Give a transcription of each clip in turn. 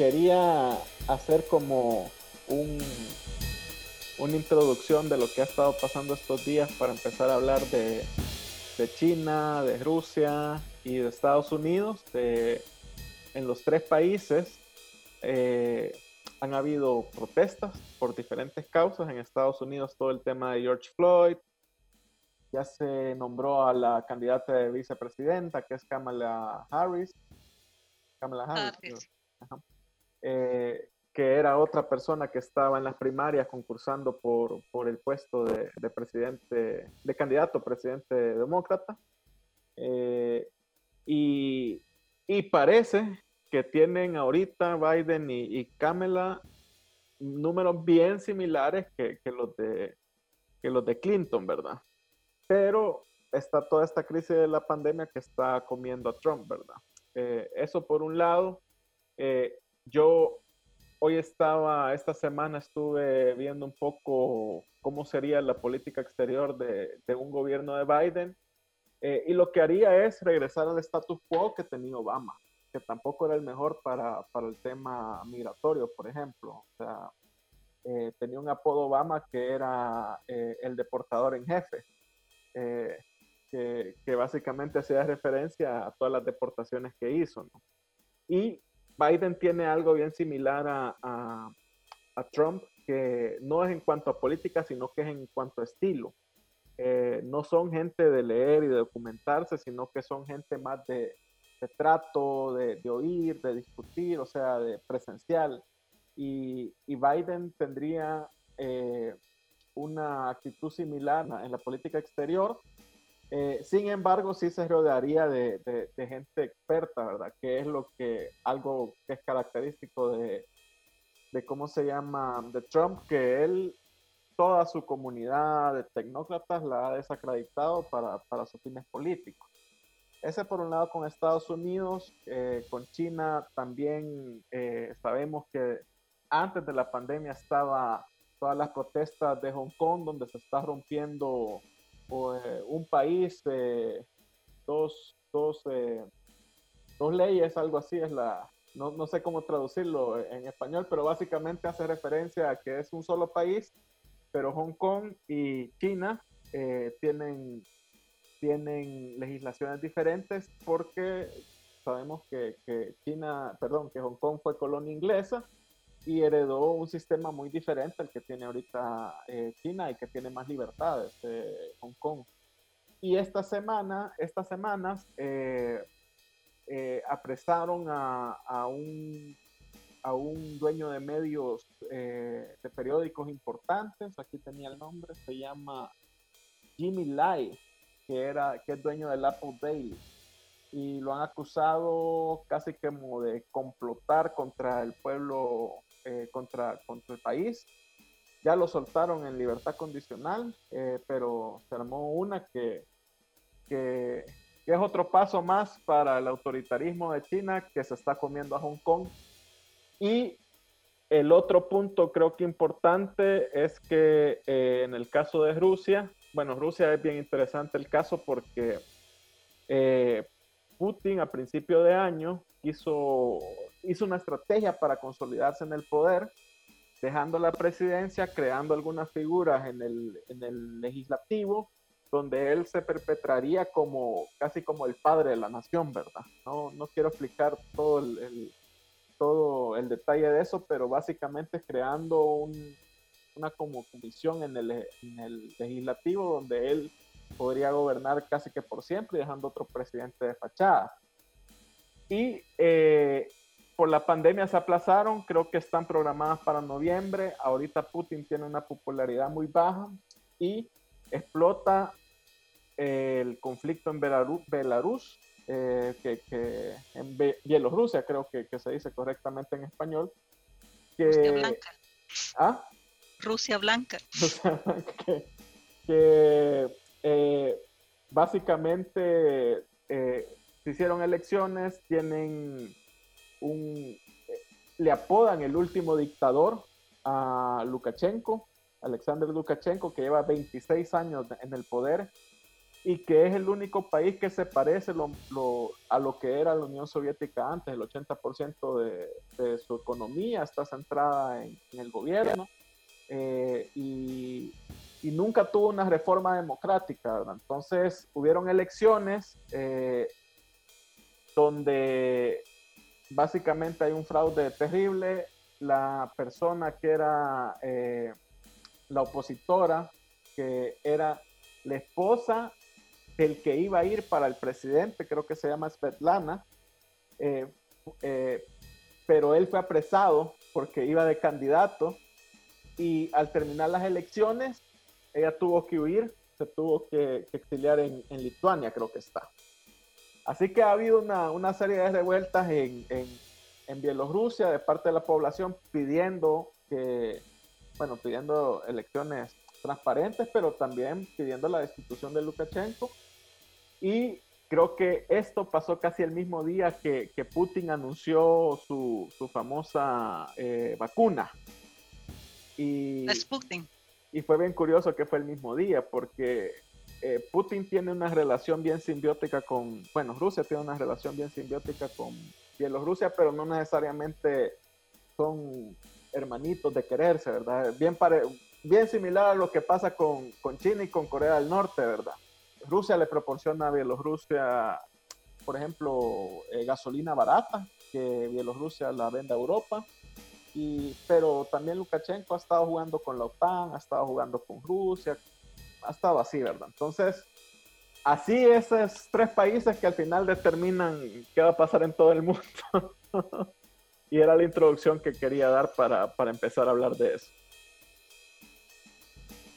quería hacer como un, una introducción de lo que ha estado pasando estos días para empezar a hablar de, China, de Rusia y de Estados Unidos. en los tres países eh, han habido protestas por diferentes causas. En Estados Unidos todo el tema de George Floyd. Ya se nombró a la candidata de vicepresidenta, que es Kamala Harris. Kamala Harris. Eh, que era otra persona que estaba en las primarias concursando por, por el puesto de, de, presidente, de candidato presidente demócrata. Eh, y, y, parece que tienen ahorita Biden y, y Kamala números bien similares que, que, los de, que los de Clinton, ¿verdad? Pero está toda esta crisis de la pandemia que está comiendo a Trump, ¿verdad? Eh, eso por un lado. Eh, yo hoy estaba, esta semana estuve viendo un poco cómo sería la política exterior de, un gobierno de Biden. Eh, y lo que haría es regresar al status quo que tenía Obama, que tampoco era el mejor para, para el tema migratorio, por ejemplo. O sea, eh, tenía un apodo Obama que era eh, el deportador en jefe, que, que, básicamente hacía referencia a todas las deportaciones que hizo. ¿no? Y Biden tiene algo bien similar a, Trump, que no es en cuanto a política, sino que es en cuanto a estilo. Eh, no son gente de leer y de documentarse, sino que son gente más de, trato, de, oír, de discutir, o sea, de presencial. Y, Biden tendría eh, una actitud similar en la política exterior, eh, sin embargo, sí se rodearía de, gente experta, ¿verdad? Que es lo que, algo que es característico de, cómo se llama, de Trump, que él, toda su comunidad de tecnócratas la ha desacreditado para, sus fines políticos. Ese por un lado con Estados Unidos, eh, con China también eh, sabemos que antes de la pandemia estaba todas las protestas de Hong Kong, donde se está rompiendo eh, un país, eh, dos, dos, eh, dos, leyes, algo así es la, no, no, sé cómo traducirlo en español, pero básicamente hace referencia a que es un solo país, pero Hong Kong y China tienen, tienen legislaciones diferentes porque sabemos que, que China, perdón, que Hong Kong fue colonia inglesa y heredó un sistema muy diferente al que tiene ahorita eh, China y que tiene más libertades eh, Hong Kong. Y esta semana, estas semanas, eh, apresaron a, a, un, a un dueño de medios de periódicos importantes, aquí tenía el nombre, se llama Jimmy Lai, que, era, que es dueño del Apple Daily y lo han acusado casi como de complotar contra el pueblo eh, contra, contra el país. Ya lo soltaron en libertad condicional, eh, pero se armó una que, que, es otro paso más para el autoritarismo de China que se está comiendo a Hong Kong. Y el otro punto creo que importante es que eh, en el caso de Rusia, bueno, Rusia es bien interesante el caso porque Putin a principio de año quiso hizo una estrategia para consolidarse en el poder, dejando la presidencia, creando algunas figuras en el, en el legislativo, donde él se perpetraría como casi como el padre de la nación, ¿verdad? No, no quiero explicar todo el, todo el detalle de eso, pero básicamente creando un, una como comisión en el, en el legislativo donde él podría gobernar casi que por siempre, dejando otro presidente de fachada. Y eh, por la pandemia se aplazaron, creo que están programadas para noviembre. Ahorita Putin tiene una popularidad muy baja y explota eh, el conflicto en Belarus, eh, que, en Bielorrusia creo que, se dice correctamente en español. Rusia Blanca. ¿Ah? Rusia Blanca. que, eh, básicamente se hicieron elecciones, tienen un, le apodan el último dictador a Lukashenko, Alexander Lukashenko, que lleva 26 años en el poder y que es el único país que se parece a lo que era la Unión Soviética antes. El 80% de, su economía está centrada en, el gobierno eh, y, nunca tuvo una reforma democrática. Entonces hubieron elecciones eh, donde básicamente hay un fraude terrible. La persona que era eh, la opositora, que era la esposa el que iba a ir para el presidente, creo que se llama Svetlana, eh, eh, pero él fue apresado porque iba de candidato y al terminar las elecciones, ella tuvo que huir, se tuvo que, exiliar en, Lituania, creo que está. Así que ha habido una, serie de revueltas en, en, Bielorrusia de parte de la población pidiendo que, bueno, pidiendo elecciones transparentes, pero también pidiendo la destitución de Lukashenko y creo que esto pasó casi el mismo día que, Putin anunció su, famosa eh, vacuna. Y, y fue bien curioso que fue el mismo día, porque eh, Putin tiene una relación bien simbiótica con, bueno, Rusia tiene una relación bien simbiótica con Bielorrusia, pero no necesariamente son hermanitos de quererse, ¿verdad? Bien, bien similar a lo que pasa con, con China y con Corea del Norte, ¿verdad? Rusia le proporciona a Bielorrusia, por ejemplo, eh, gasolina barata, que Bielorrusia la vende a Europa. Y, pero también Lukashenko ha estado jugando con la OTAN, ha estado jugando con Rusia, ha estado así, ¿verdad? Entonces, así esos tres países que al final determinan qué va a pasar en todo el mundo. y era la introducción que quería dar para, para empezar a hablar de eso.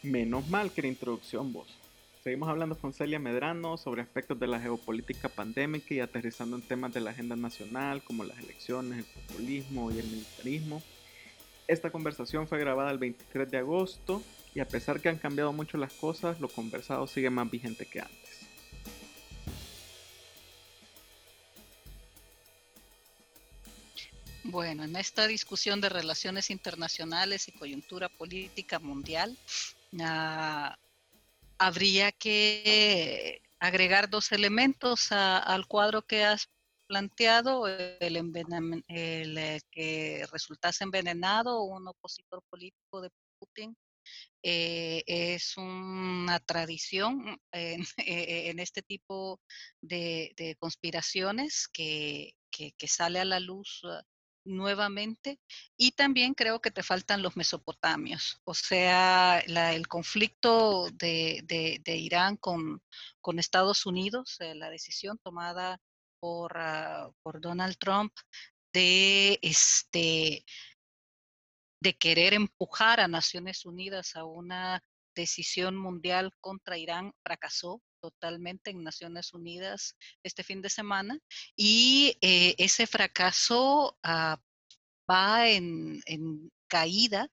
Menos mal que la introducción vos. Seguimos hablando con Celia Medrano sobre aspectos de la geopolítica pandémica y aterrizando en temas de la agenda nacional como las elecciones, el populismo y el militarismo. Esta conversación fue grabada el 23 de agosto y a pesar que han cambiado mucho las cosas, lo conversado sigue más vigente que antes. Bueno, en esta discusión de relaciones internacionales y coyuntura política mundial, uh, habría que agregar dos elementos al cuadro que has planteado, el, el eh, que resultase envenenado un opositor político de Putin. Eh, es una tradición en, en este tipo de, de conspiraciones que, que, sale a la luz nuevamente. Y también creo que te faltan los mesopotamios, o sea, el conflicto de, Irán con, con, Estados Unidos, eh, la decisión tomada por, ah, por Donald Trump de este de querer empujar a Naciones Unidas a una decisión mundial contra Irán fracasó totalmente en Naciones Unidas este fin de semana y eh, ese fracaso ah, va en, en caída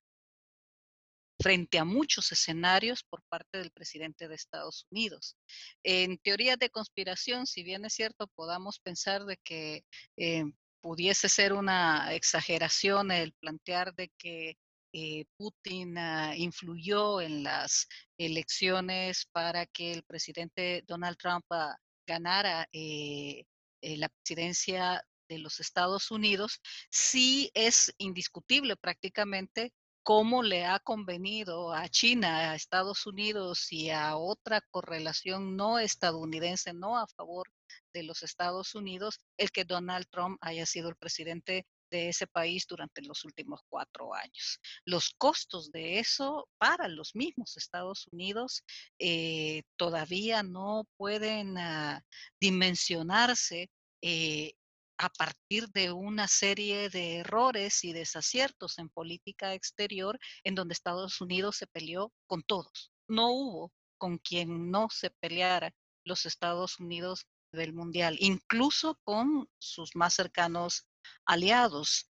frente a muchos escenarios por parte del presidente de Estados Unidos. En teorías de conspiración, si bien es cierto, podamos pensar de que eh, pudiese ser una exageración el plantear de que eh, Putin ah, influyó en las elecciones para que el presidente Donald Trump ah, ganara eh, eh, la presidencia de los Estados Unidos, sí es indiscutible prácticamente cómo le ha convenido a China, a Estados Unidos y a otra correlación no estadounidense, no a favor de los Estados Unidos, el que Donald Trump haya sido el presidente de ese país durante los últimos cuatro años. Los costos de eso para los mismos Estados Unidos eh, todavía no pueden uh, dimensionarse eh, a partir de una serie de errores y desaciertos en política exterior en donde Estados Unidos se peleó con todos. No hubo con quien no se peleara los Estados Unidos del Mundial, incluso con sus más cercanos aliados.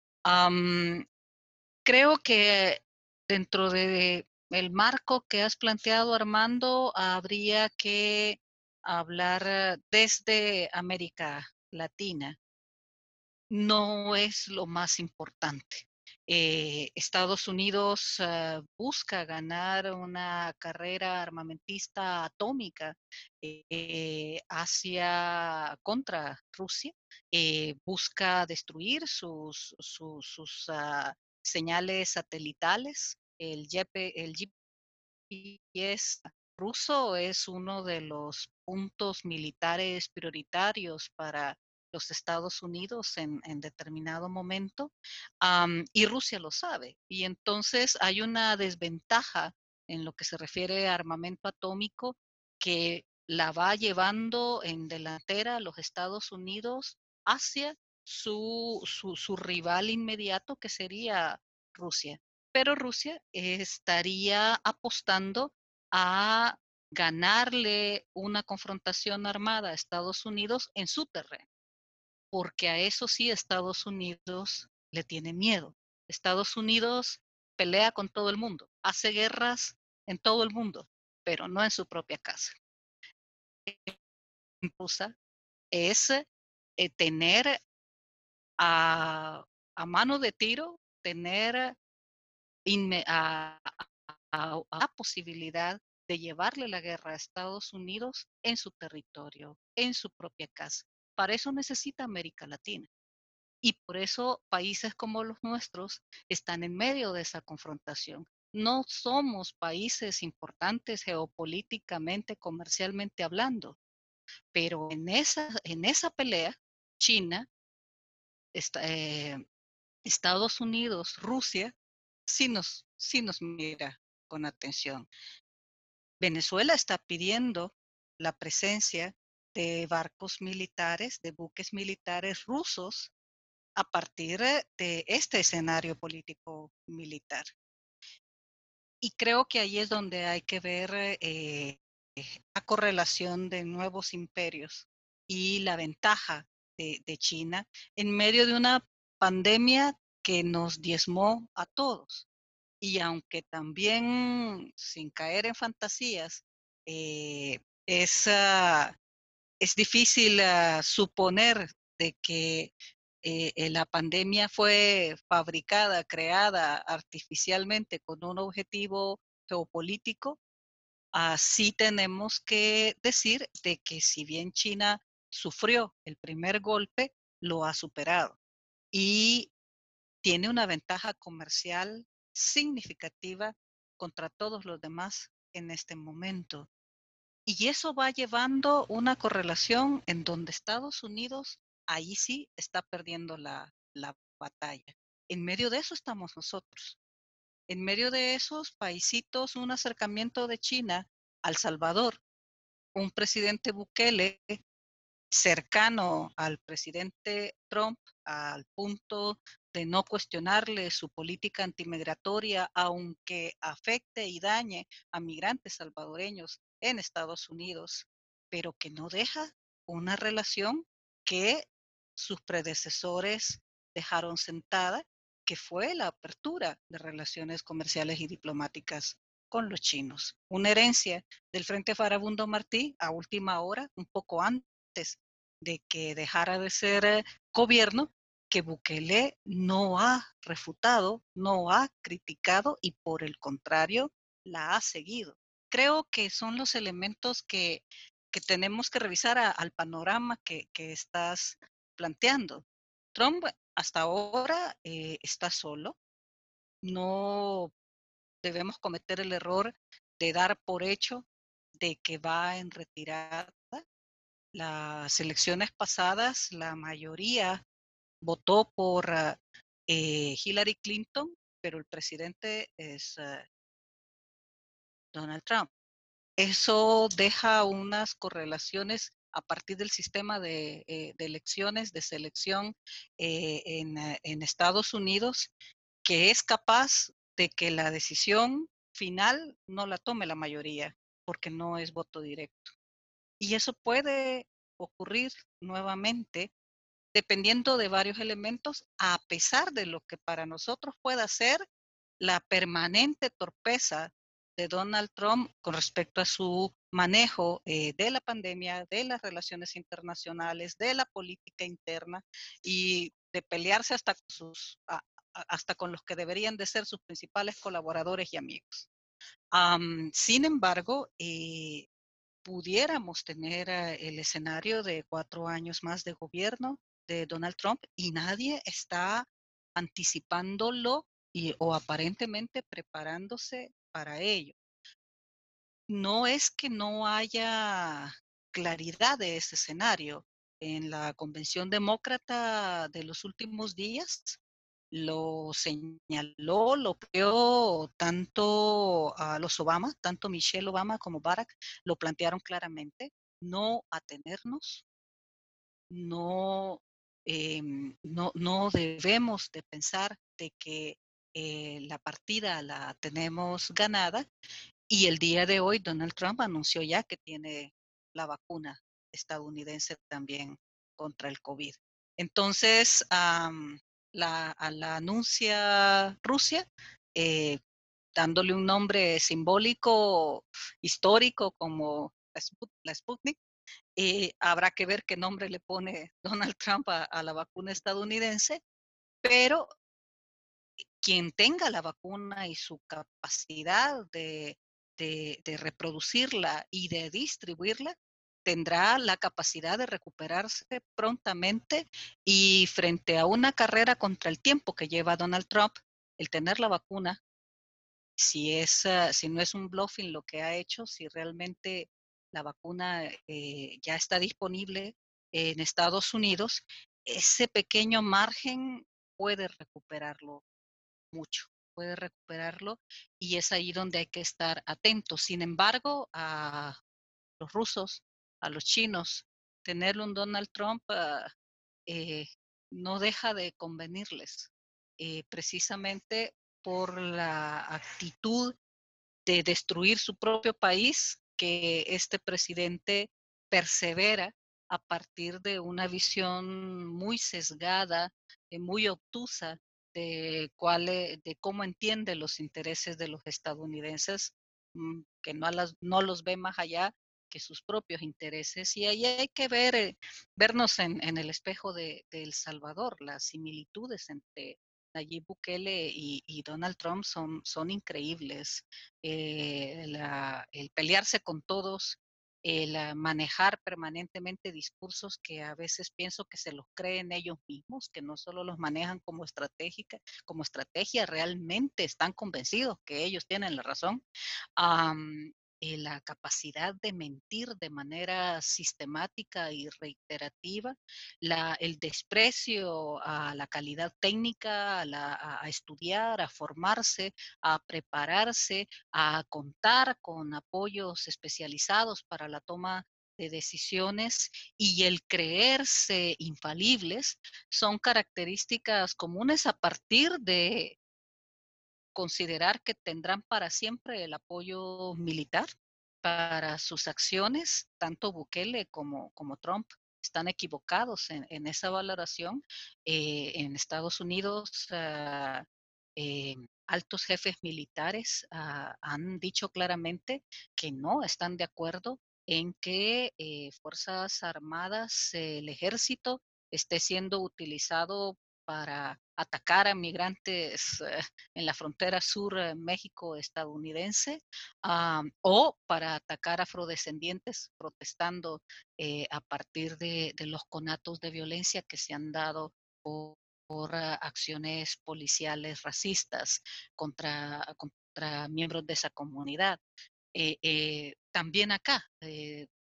creo que dentro de el marco que has planteado, Armando, habría que hablar desde América Latina. No es lo más importante. Eh, Estados Unidos uh, busca ganar una carrera armamentista atómica eh, hacia contra Rusia, eh, busca destruir sus, sus, uh, señales satelitales. El, el GPS ruso es uno de los puntos militares prioritarios para los Estados Unidos en, determinado momento y Rusia lo sabe. Y entonces hay una desventaja en lo que se refiere a armamento atómico que la va llevando en delantera los Estados Unidos hacia su, su, su rival inmediato que sería Rusia. Pero Rusia estaría apostando a ganarle una confrontación armada a Estados Unidos en su terreno porque a eso sí Estados Unidos le tiene miedo. Estados Unidos pelea con todo el mundo, hace guerras en todo el mundo, pero no en su propia casa. Es eh, tener a, a, mano de tiro, tener a, a, posibilidad de llevarle la guerra a Estados Unidos en su territorio, en su propia casa. Para eso necesita América Latina. Y por eso países como los nuestros están en medio de esa confrontación. No somos países importantes geopolíticamente, comercialmente hablando, pero en esa, en esa pelea, China, eh, Estados Unidos, Rusia, sí nos, sí nos mira con atención. Venezuela está pidiendo la presencia de barcos militares, de buques militares rusos a partir de este escenario político militar. Y creo que ahí es donde hay que ver eh, la correlación de nuevos imperios y la ventaja de, de China en medio de una pandemia que nos diezmó a todos. Y aunque también, sin caer en fantasías, eh, esa es difícil uh, suponer de que eh, eh, la pandemia fue fabricada, creada artificialmente con un objetivo geopolítico, así tenemos que decir de que si bien China sufrió el primer golpe, lo ha superado y tiene una ventaja comercial significativa contra todos los demás en este momento. Y eso va llevando una correlación en donde Estados Unidos ahí sí está perdiendo la, la batalla. En medio de eso estamos nosotros. En medio de esos paisitos, un acercamiento de China al Salvador, un presidente Bukele cercano al presidente Trump al punto de no cuestionarle su política antimigratoria, aunque afecte y dañe a migrantes salvadoreños en Estados Unidos, pero que no deja una relación que sus predecesores dejaron sentada, que fue la apertura de relaciones comerciales y diplomáticas con los chinos. Una herencia del Frente Farabundo Martí a última hora, un poco antes de que dejara de ser eh, gobierno, que Bukele no ha refutado, no ha criticado y por el contrario la ha seguido creo que son los elementos que, que tenemos que revisar al panorama que, que, estás planteando. Trump hasta ahora eh, está solo. No debemos cometer el error de dar por hecho de que va en retirada. Las elecciones pasadas, la mayoría votó por eh, Hillary Clinton, pero el presidente es uh, Donald Trump. Eso deja unas correlaciones a partir del sistema de, eh, elecciones, de selección eh, eh, en Estados Unidos, que es capaz de que la decisión final no la tome la mayoría, porque no es voto directo. Y eso puede ocurrir nuevamente dependiendo de varios elementos, a pesar de lo que para nosotros pueda ser la permanente torpeza de Donald Trump con respecto a su manejo eh, de la pandemia, de las relaciones internacionales, de la política interna y de pelearse hasta hasta con los que deberían de ser sus principales colaboradores y amigos. sin embargo, eh, pudiéramos tener eh, el escenario de cuatro años más de gobierno de Donald Trump y nadie está anticipándolo o aparentemente preparándose para ello. No es que no haya claridad de ese escenario. En la convención demócrata de los últimos días lo señaló, lo creó tanto a los Obama, tanto Michelle Obama como Barack, lo plantearon claramente, no atenernos, no, em, no, no debemos de pensar de que eh, la partida la tenemos ganada y el día de hoy Donald Trump anunció ya que tiene la vacuna estadounidense también contra el COVID. Entonces, la, la anuncia Rusia, eh, dándole un nombre simbólico, histórico como la Sputnik. Eh, habrá que ver qué nombre le pone Donald Trump a, la vacuna estadounidense, pero quien tenga la vacuna y su capacidad de, de, reproducirla y de distribuirla, tendrá la capacidad de recuperarse prontamente y frente a una carrera contra el tiempo que lleva Donald Trump, el tener la vacuna, si, es, ah, si no es un bluffing lo que ha hecho, si realmente la vacuna eh, ya está disponible en Estados Unidos, ese pequeño margen puede recuperarlo mucho, puede recuperarlo y es ahí donde hay que estar atentos. Sin embargo, a los rusos a los chinos, tener un Donald Trump ah, eh, no deja de convenirles, eh, precisamente por la actitud de destruir su propio país que este presidente persevera a partir de una visión muy sesgada, y muy obtusa de, cuál, de cómo entiende los intereses de los estadounidenses, mm, que no, las, no los ve más allá sus propios intereses. Y ahí hay que ver, eh, vernos en, el espejo de, El Salvador. Las similitudes entre Nayib Bukele y, Donald Trump son, son increíbles. Eh, el pelearse con todos, el manejar permanentemente discursos que a veces pienso que se los creen ellos mismos, que no solo los manejan como estratégica, como estrategia, realmente están convencidos que ellos tienen la razón. Eh, la capacidad de mentir de manera sistemática y reiterativa, el desprecio a la calidad técnica, a, estudiar, a formarse, a prepararse, a contar con apoyos especializados para la toma de decisiones y el creerse infalibles son características comunes a partir de considerar que tendrán para siempre el apoyo militar para sus acciones, tanto Bukele como, como Trump están equivocados en, esa valoración. Eh, en Estados Unidos, eh, altos jefes militares ah, han dicho claramente que no están de acuerdo en que eh, Fuerzas Armadas, el ejército, esté siendo utilizado para atacar a migrantes eh, en la frontera sur eh, México-estadounidense o para atacar afrodescendientes protestando eh, a partir de, los conatos de violencia que se han dado por, acciones policiales racistas contra, contra miembros de esa comunidad. también acá,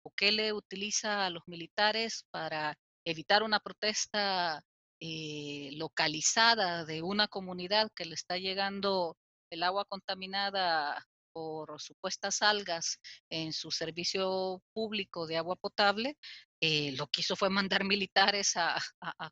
Bukele utiliza a los militares para evitar una protesta eh, localizada de una comunidad que le está llegando el agua contaminada por supuestas algas en su servicio público de agua potable, eh, lo que hizo fue mandar militares a,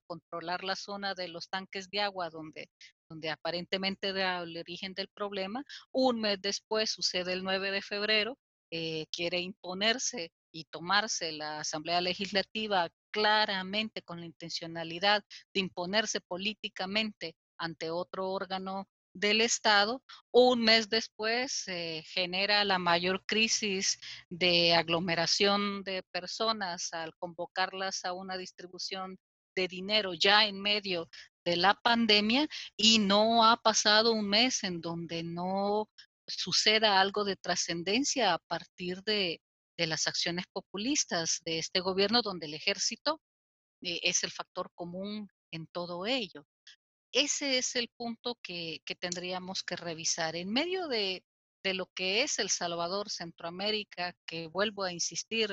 controlar la zona de los tanques de agua donde, donde aparentemente era el origen del problema. Un mes después, sucede el 9 de febrero, eh, quiere imponerse y tomarse la Asamblea Legislativa claramente con la intencionalidad de imponerse políticamente ante otro órgano del Estado, un mes después se genera la mayor crisis de aglomeración de personas al convocarlas a una distribución de dinero ya en medio de la pandemia y no ha pasado un mes en donde no suceda algo de trascendencia a partir de, de, las acciones populistas de este gobierno, donde el ejército eh, es el factor común en todo ello. Ese es el punto que, que tendríamos que revisar. En medio de, de lo que es El Salvador, Centroamérica, que vuelvo a insistir,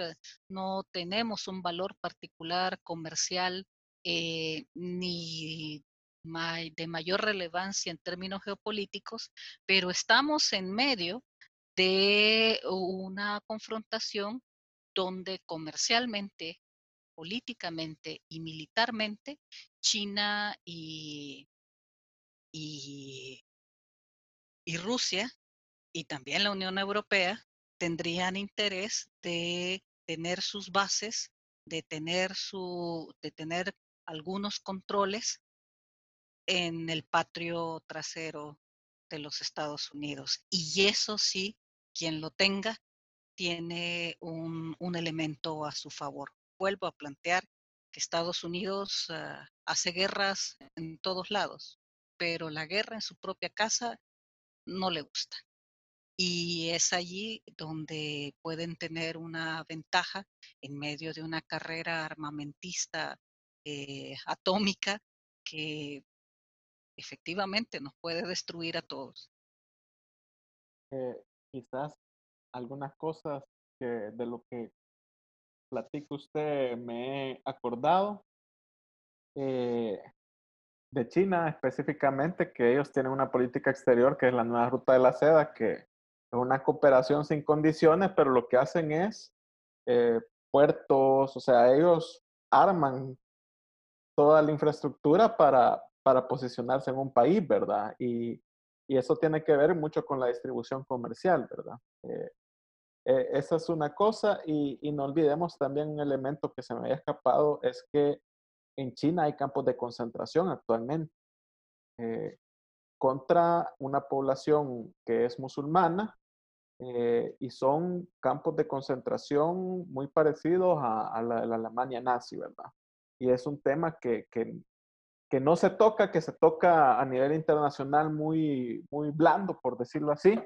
no tenemos un valor particular comercial eh, ni de mayor relevancia en términos geopolíticos, pero estamos en medio de una confrontación donde comercialmente, políticamente y militarmente China y, y, Rusia y también la Unión Europea tendrían interés de tener sus bases, de tener, su, de tener algunos controles en el patrio trasero de los Estados Unidos. Y eso sí, quien lo tenga, tiene un, elemento a su favor. Vuelvo a plantear que Estados Unidos uh, hace guerras en todos lados, pero la guerra en su propia casa no le gusta. Y es allí donde pueden tener una ventaja en medio de una carrera armamentista eh, atómica que efectivamente nos puede destruir a todos. Eh, quizás algunas cosas que de lo que platica usted me he acordado. Eh, de China específicamente, que ellos tienen una política exterior que es la nueva ruta de la seda, que es una cooperación sin condiciones, pero lo que hacen es eh, puertos, o sea, ellos arman toda la infraestructura para, para posicionarse en un país, ¿verdad? Y, y, eso tiene que ver mucho con la distribución comercial, ¿verdad? Eh, eh, esa es una cosa y, no olvidemos también un elemento que se me había escapado, es que en China hay campos de concentración actualmente eh, contra una población que es musulmana y son campos de concentración muy parecidos a, la, Alemania nazi, ¿verdad? Y es un tema que, que, no se toca, que se toca a nivel internacional muy, muy blando, por decirlo así,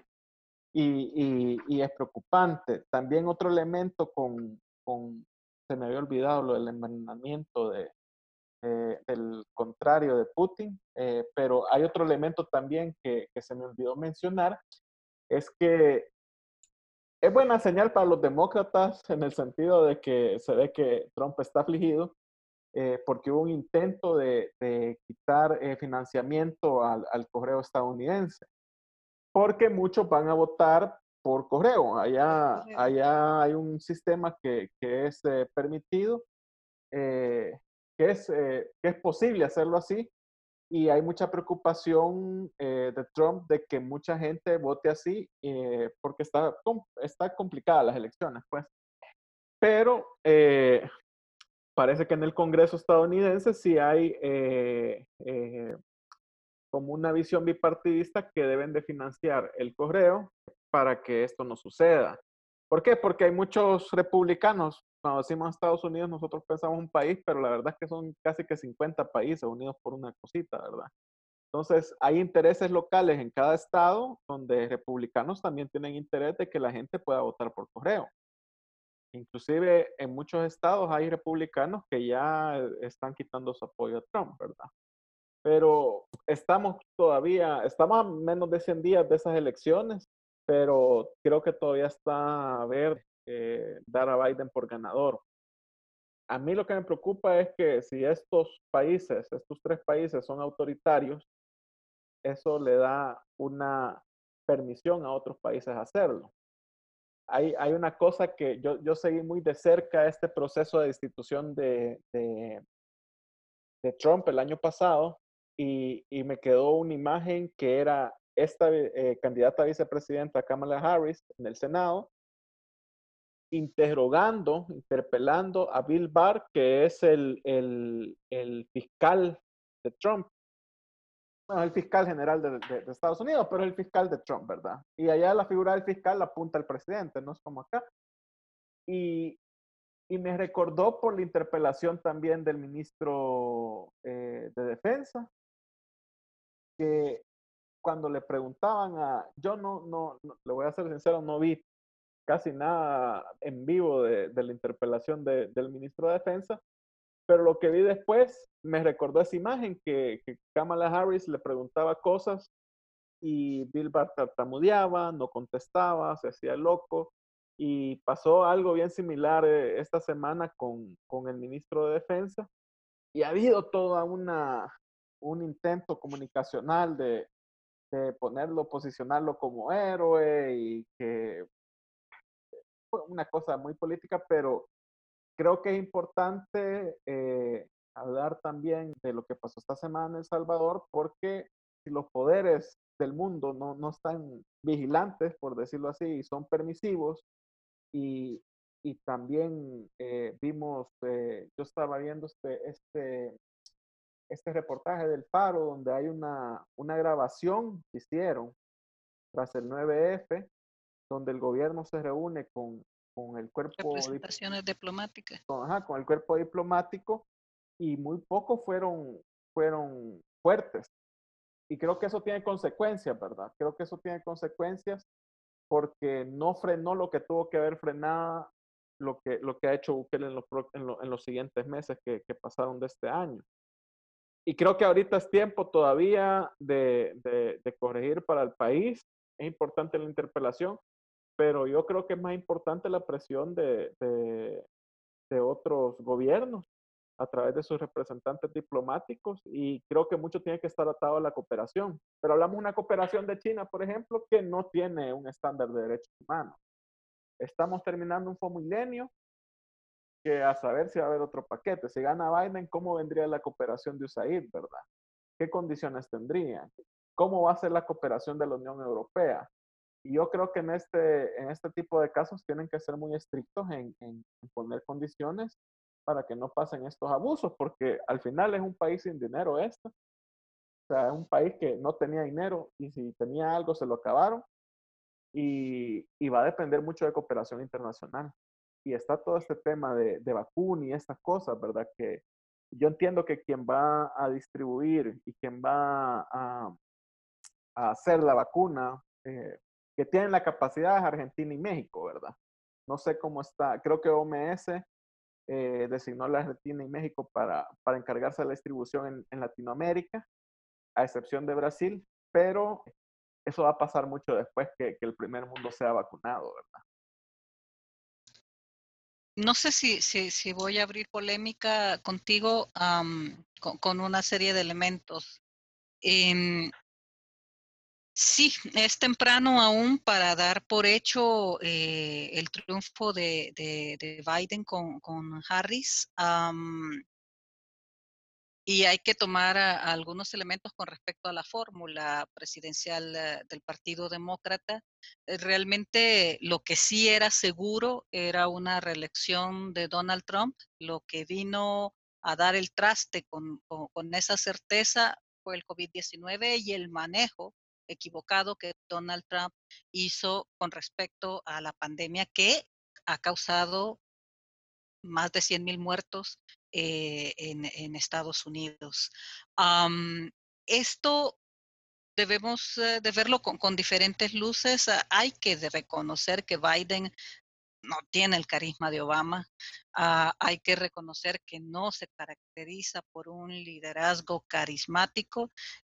y, y, y es preocupante. También otro elemento con, con, se me había olvidado lo del envenenamiento de, eh, del contrario de Putin, eh, pero hay otro elemento también que, que, se me olvidó mencionar, es que es buena señal para los demócratas en el sentido de que se ve que Trump está afligido eh, porque hubo un intento de, de quitar eh, financiamiento al, al, correo estadounidense, porque muchos van a votar por correo. Allá, allá hay un sistema que, que es eh, permitido, que es, que es posible hacerlo así, y hay mucha preocupación eh, de Trump de que mucha gente vote así eh, porque está, está complicada las elecciones, pues. Pero eh, parece que en el Congreso estadounidense sí hay eh, eh, como una visión bipartidista que deben de financiar el correo para que esto no suceda. ¿Por qué? Porque hay muchos republicanos cuando decimos Estados Unidos, nosotros pensamos un país, pero la verdad es que son casi que 50 países unidos por una cosita, ¿verdad? Entonces, hay intereses locales en cada estado donde republicanos también tienen interés de que la gente pueda votar por correo. Inclusive en muchos estados hay republicanos que ya están quitando su apoyo a Trump, ¿verdad? Pero estamos todavía, estamos a menos de 100 días de esas elecciones, pero creo que todavía está a ver eh, dar a Biden por ganador. A mí lo que me preocupa es que si estos países, estos tres países son autoritarios, eso le da una permisión a otros países a hacerlo. Hay, una cosa que yo, seguí muy de cerca este proceso de institución de, Trump el año pasado y, me quedó una imagen que era esta eh, candidata a vicepresidenta Kamala Harris en el Senado interrogando, interpelando a Bill Barr, que es el fiscal de Trump. Bueno, el fiscal general de, de, de, Estados Unidos, pero el fiscal de Trump, ¿verdad? Y allá la figura del fiscal la apunta el presidente, no es como acá. Y y me recordó por la interpelación también del ministro eh, de Defensa, que cuando le preguntaban a, yo no, no, le voy a ser sincero, no vi casi nada en vivo de, la interpelación del ministro de Defensa, pero lo que vi después me recordó esa imagen que, Kamala Harris le preguntaba cosas y Bill Barr tartamudeaba, no contestaba, se hacía loco. Y pasó algo bien similar eh, esta semana con, con, el ministro de Defensa. Y ha habido toda una un intento comunicacional de, de ponerlo, posicionarlo como héroe y que fue una cosa muy política, pero creo que es importante eh, hablar también de lo que pasó esta semana en El Salvador, porque si los poderes del mundo no, no están vigilantes, por decirlo así, y son permisivos, y, y también eh, vimos, eh, yo estaba viendo este, este, este reportaje del Faro, donde hay una, una grabación que hicieron tras el 9F, donde el gobierno se reúne con, con el cuerpo diplomáticas. Con, con el cuerpo diplomático y muy pocos fueron, fueron fuertes. Y creo que eso tiene consecuencias, ¿verdad? Creo que eso tiene consecuencias porque no frenó lo que tuvo que haber frenado lo que, lo que ha hecho Bukele en los, en, los siguientes meses que, que, pasaron de este año. Y creo que ahorita es tiempo todavía de, de, de corregir para el país. Es importante la interpelación, pero yo creo que es más importante la presión de, de, otros gobiernos a través de sus representantes diplomáticos y creo que mucho tiene que estar atado a la cooperación. Pero hablamos de una cooperación de China, por ejemplo, que no tiene un estándar de derechos humanos. Estamos terminando un milenio que a saber si va a haber otro paquete. Si gana Biden, ¿cómo vendría la cooperación de USAID, verdad? ¿Qué condiciones tendría? ¿Cómo va a ser la cooperación de la Unión Europea? Yo creo que en este, en este tipo de casos tienen que ser muy estrictos en, en, poner condiciones para que no pasen estos abusos, porque al final es un país sin dinero este. O sea, es un país que no tenía dinero y si tenía algo se lo acabaron. Y, y va a depender mucho de cooperación internacional. Y está todo este tema de, de vacuna y estas cosas, ¿verdad? Que yo entiendo que quien va a distribuir y quien va a, a hacer la vacuna eh, que tienen la capacidad es Argentina y México, ¿verdad? No sé cómo está, creo que OMS eh, designó a la Argentina y México para, para encargarse de la distribución en, Latinoamérica, a excepción de Brasil, pero eso va a pasar mucho después que, el primer mundo sea vacunado, ¿verdad? No sé si, si, voy a abrir polémica contigo con, una serie de elementos. Em, Sí, es temprano aún para dar por hecho eh, el triunfo de, Biden con, Harris. y hay que tomar algunos elementos con respecto a la fórmula presidencial eh, del Partido Demócrata. Eh, realmente lo que sí era seguro era una reelección de Donald Trump. Lo que vino a dar el traste con esa certeza fue el COVID-19 y el manejo equivocado que Donald Trump hizo con respecto a la pandemia que ha causado más de 100 mil muertos eh, en, Estados Unidos. esto debemos eh, de verlo con, diferentes luces. Ah, hay que reconocer que Biden no tiene el carisma de Obama. Ah, hay que reconocer que no se caracteriza por un liderazgo carismático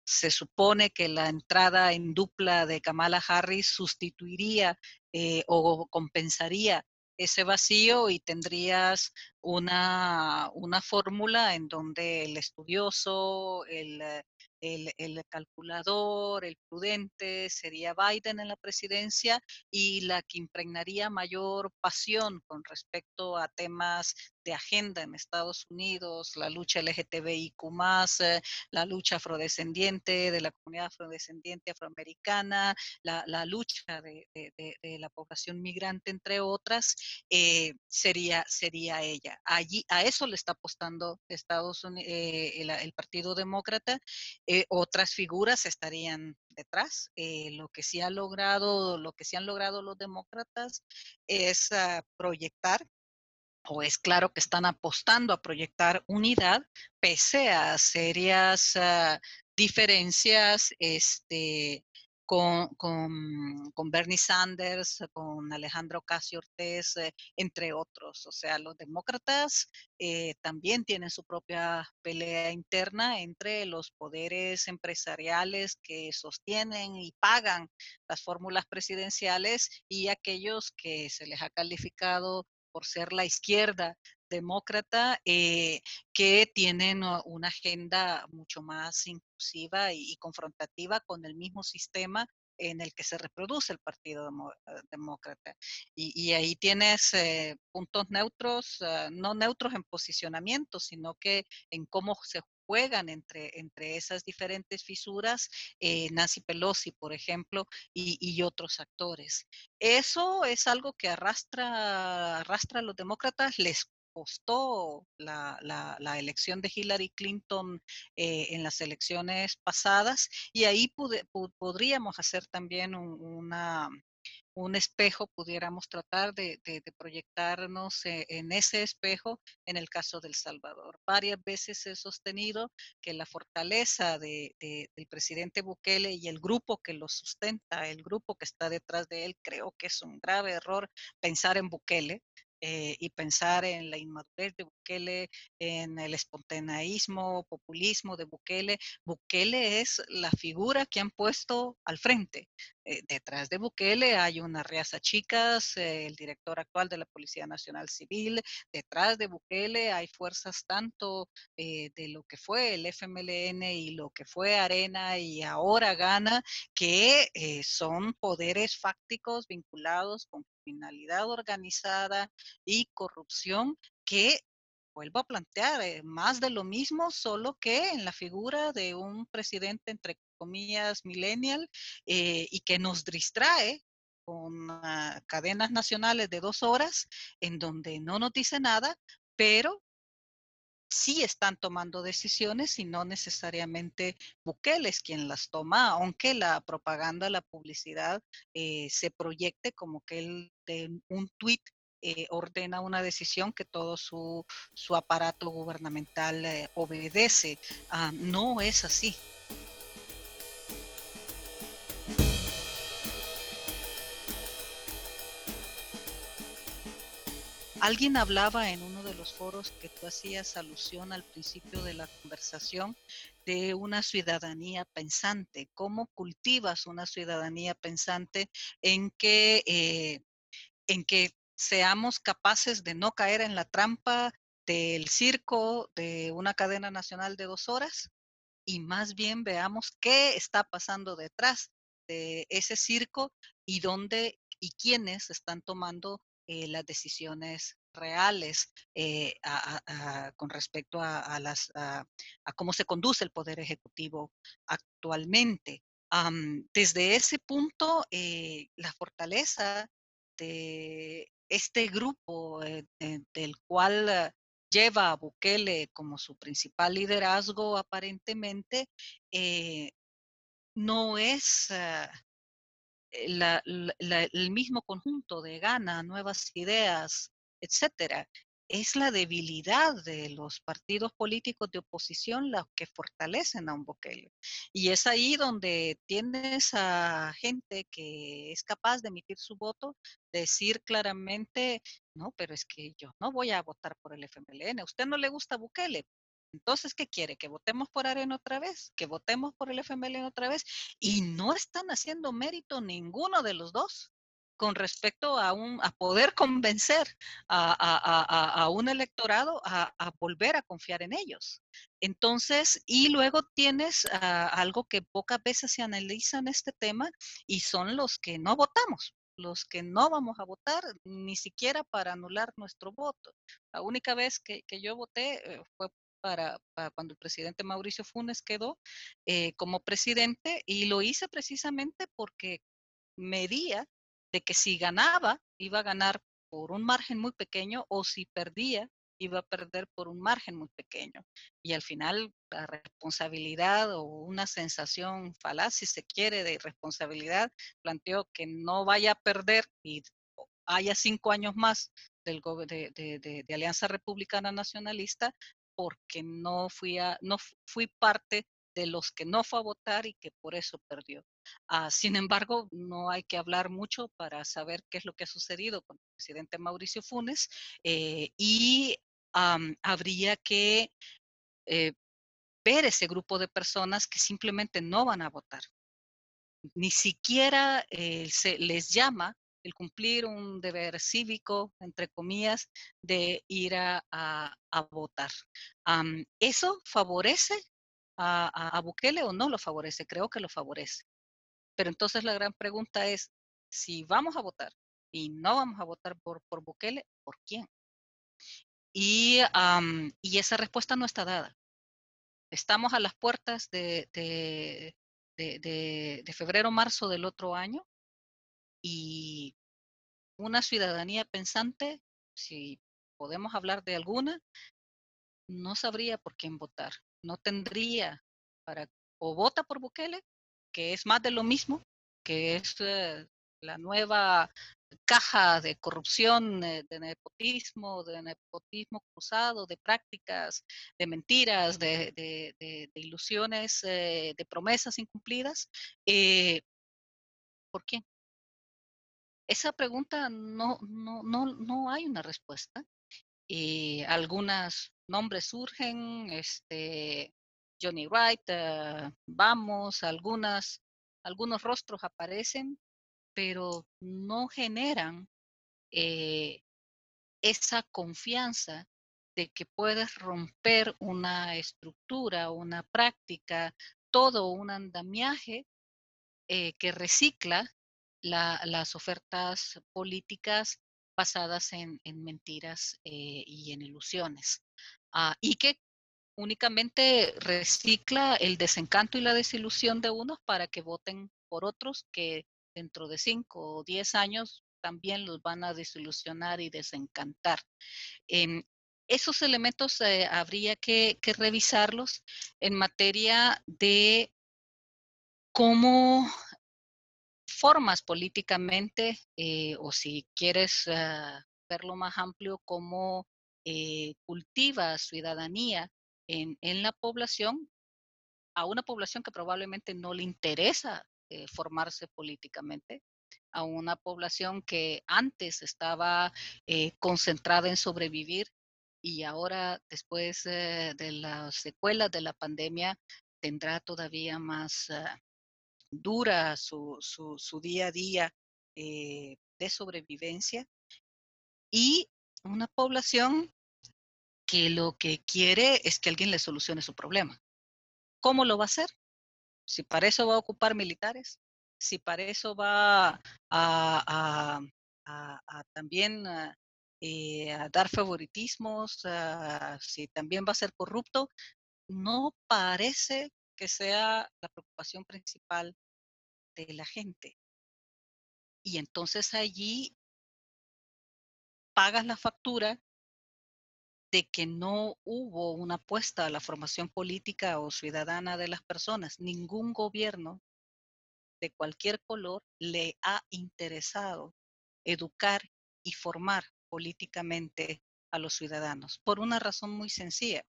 se supone que la entrada en dupla de Kamala Harris sustituiría eh, o compensaría ese vacío y tendrías una, una fórmula en donde el estudioso, el, eh, el, calculador, el prudente sería Biden en la presidencia y la que impregnaría mayor pasión con respecto a temas agenda en Estados Unidos, la lucha LGTBIQ, eh, la lucha afrodescendiente de la comunidad afrodescendiente afroamericana, la, lucha de, la población migrante, entre otras, eh, sería, sería ella. Allí, a eso le está apostando Estados Unidos, eh, el, Partido Demócrata. otras figuras estarían detrás. lo que sí ha logrado, lo que sí han logrado los demócratas es ah, proyectar o es claro que están apostando a proyectar unidad pese a serias uh, diferencias este, con, con, con, Bernie Sanders, con Alejandro Ocasio Ortiz, eh, entre otros. O sea, los demócratas eh, también tienen su propia pelea interna entre los poderes empresariales que sostienen y pagan las fórmulas presidenciales y aquellos que se les ha calificado por ser la izquierda demócrata, eh, que tienen una agenda mucho más inclusiva y, confrontativa con el mismo sistema en el que se reproduce el Partido eh, Demócrata. Y, ahí tienes eh, puntos neutros, uh, no neutros en posicionamiento, sino que en cómo se juegan entre, entre esas diferentes fisuras, eh, Nancy Pelosi, por ejemplo, y, otros actores. Eso es algo que arrastra, arrastra a los demócratas, les costó la, la, elección de Hillary Clinton eh, en las elecciones pasadas y ahí pude, podríamos hacer también un, una, un espejo, pudiéramos tratar de, proyectarnos eh, en ese espejo en el caso del Salvador. Varias veces he sostenido que la fortaleza de, del presidente Bukele y el grupo que lo sustenta, el grupo que está detrás de él, creo que es un grave error pensar en Bukele. Eh, y pensar en la inmadurez de Bukele, en el espontaneísmo, populismo de Bukele. Bukele es la figura que han puesto al frente. Eh, detrás de Bukele hay una Riaza Chicas, eh, el director actual de la Policía Nacional Civil. Detrás de Bukele hay fuerzas tanto de lo que fue el FMLN y lo que fue Arena y ahora Gana, que son poderes fácticos vinculados con criminalidad organizada y corrupción que vuelvo a plantear, eh, más de lo mismo, solo que en la figura de un presidente, entre comillas, millennial, eh, y que nos distrae con uh, cadenas nacionales de dos horas, en donde no nos dice nada, pero sí están tomando decisiones y no necesariamente Bukele es quien las toma, aunque la propaganda, la publicidad eh, se proyecte como que él de un tuit eh, ordena una decisión que todo su, su aparato gubernamental eh, obedece. Ah, no es así. Alguien hablaba en de foros que tú hacías alusión al principio de la conversación de una ciudadanía pensante. ¿Cómo cultivas una ciudadanía pensante en que, eh, en que seamos capaces de no caer en la trampa del circo de una cadena nacional de dos horas y más bien veamos qué está pasando detrás de ese circo y dónde y quiénes están tomando eh, las decisiones reales eh, con respecto a, las, a, cómo se conduce el Poder Ejecutivo actualmente. Desde ese punto, eh, la fortaleza de este grupo eh, del cual lleva a Bukele como su principal liderazgo aparentemente, no es el mismo conjunto de gana, nuevas ideas, etcétera. Es la debilidad de los partidos políticos de oposición los que fortalecen a un Bukele. Y es ahí donde tienes a gente que es capaz de emitir su voto, decir claramente, no, pero es que yo no voy a votar por el FMLN. ¿A usted no le gusta Bukele? Entonces, ¿qué quiere? ¿Que votemos por Arena otra vez? ¿Que votemos por el FMLN otra vez? Y no están haciendo mérito ninguno de los dos con respecto a, poder convencer a, un electorado a, volver a confiar en ellos. Entonces, y luego tienes algo que pocas veces se analiza en este tema y son los que no votamos los que no vamos a votar ni siquiera para anular nuestro voto. La única vez que, que yo voté eh, fue para, cuando el presidente Mauricio Funes quedó eh, como presidente y lo hice precisamente porque medía de que si ganaba iba a ganar por un margen muy pequeño o si perdía iba a perder por un margen muy pequeño. Y al final la responsabilidad o una sensación falaz, si se quiere, de responsabilidad, planteó que no vaya a perder y haya cinco años más del, de, de, Alianza Republicana Nacionalista porque no fui, a, no fui parte de los que no fue a votar y que por eso perdió. Uh, sin embargo, no hay que hablar mucho para saber qué es lo que ha sucedido con el presidente Mauricio Funes eh, y habría que eh, ver ese grupo de personas que simplemente no van a votar. Ni siquiera eh, se les llama el cumplir un deber cívico, entre comillas, de ir a, votar. ¿Eso favorece a, a, Bukele o no lo favorece? Creo que lo favorece. Pero entonces la gran pregunta es, si vamos a votar y no vamos a votar por, por Bukele, ¿por quién? Y, y esa respuesta no está dada. Estamos a las puertas de, de, de, de febrero, marzo del otro año y una ciudadanía pensante, si podemos hablar de alguna, no sabría por quién votar. No tendría para, o vota por Bukele, que es más de lo mismo, que es eh, la nueva caja de corrupción, eh, de nepotismo, de nepotismo cruzado, de prácticas, de mentiras, de, ilusiones, eh, de promesas incumplidas. ¿Por qué? Esa pregunta no, no, no, no hay una respuesta. Y algunos nombres surgen, este, Johnny Wright, vamos, algunas, algunos rostros aparecen, pero no generan eh, esa confianza de que puedes romper una estructura, una práctica, todo un andamiaje eh, que recicla las ofertas políticas basadas en, mentiras y en ilusiones. Ah, y que únicamente recicla el desencanto y la desilusión de unos para que voten por otros que dentro de cinco o diez años también los van a desilusionar y desencantar. Em, esos elementos eh, habría que, revisarlos en materia de cómo formas políticamente, eh, o si quieres ah, verlo más amplio, cómo eh, cultiva ciudadanía en, la población, a una población que probablemente no le interesa eh, formarse políticamente a una población que antes estaba eh, concentrada en sobrevivir y ahora después eh, de las secuelas de la pandemia tendrá todavía más dura su, su, su, día a día de sobrevivencia. Y una población que lo que quiere es que alguien le solucione su problema. ¿Cómo lo va a hacer? Si para eso va a ocupar militares, si para eso va a, también eh, a dar favoritismos, si también va a ser corrupto, no parece que sea la preocupación principal de la gente. Y entonces allí pagas la factura de que no hubo una apuesta a la formación política o ciudadana de las personas. Ningún gobierno de cualquier color le ha interesado educar y formar políticamente a los ciudadanos, por una razón muy sencilla.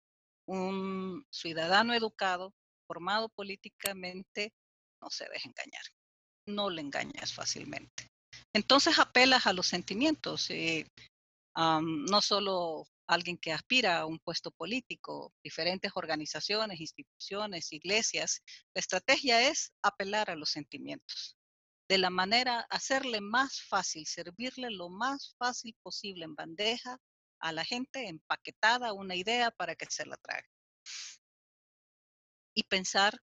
Un ciudadano educado, formado políticamente, no se deja engañar, no le engañas fácilmente. Entonces apelas a los sentimientos, eh, no solo alguien que aspira a un puesto político, diferentes organizaciones, instituciones, iglesias. La estrategia es apelar a los sentimientos. De la manera, hacerle más fácil, servirle lo más fácil posible en bandeja a la gente, empaquetada una idea para que se la trague. Y pensar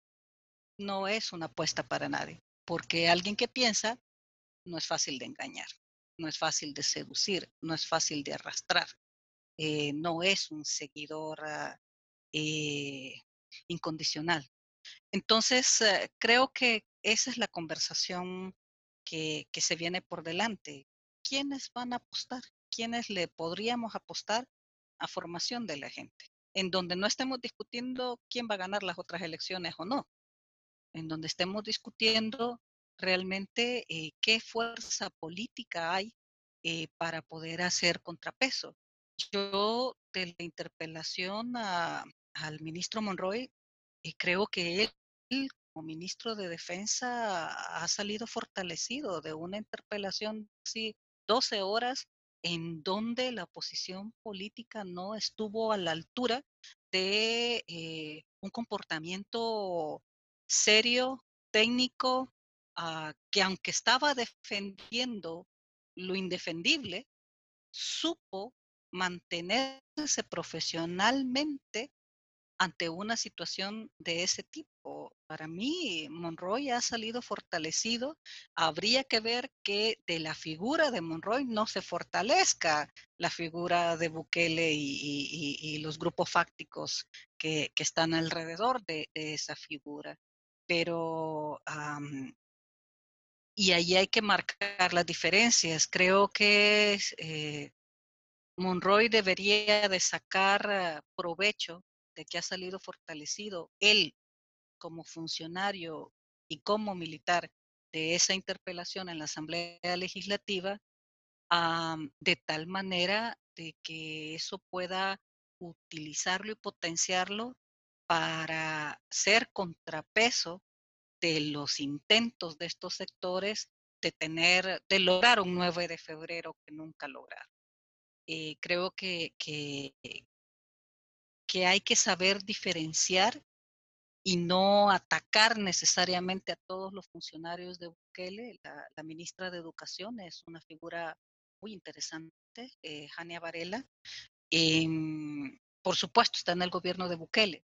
no es una apuesta para nadie, porque alguien que piensa no es fácil de engañar, no es fácil de seducir, no es fácil de arrastrar. Eh, no es un seguidor ah, eh, incondicional. Entonces, eh, creo que esa es la conversación que, se viene por delante. ¿Quiénes van a apostar? ¿Quiénes le podríamos apostar a formación de la gente? En donde no estemos discutiendo quién va a ganar las otras elecciones o no. En donde estemos discutiendo realmente qué fuerza política hay para poder hacer contrapeso. Yo de la interpelación al ministro Monroy, eh, creo que él, como ministro de Defensa ha salido fortalecido de una interpelación así 12 horas en donde la posición política no estuvo a la altura de eh, un comportamiento serio, técnico, ah, que aunque estaba defendiendo lo indefendible, supo mantenerse profesionalmente ante una situación de ese tipo. Para mí, Monroy ha salido fortalecido. Habría que ver que de la figura de Monroy no se fortalezca la figura de Bukele y, los grupos fácticos que, están alrededor de, esa figura. Pero y ahí hay que marcar las diferencias. Creo que eh, Monroy debería de sacar eh, provecho de que ha salido fortalecido él como funcionario y como militar de esa interpelación en la Asamblea Legislativa, de tal manera de que eso pueda utilizarlo y potenciarlo para ser contrapeso de los intentos de estos sectores de tener, de lograr un 9 de febrero que nunca lograron. Eh, creo que, que, hay que saber diferenciar y no atacar necesariamente a todos los funcionarios de Bukele. La, ministra de Educación es una figura muy interesante, eh, Jania Varela. Em, por supuesto, está en el gobierno de Bukele,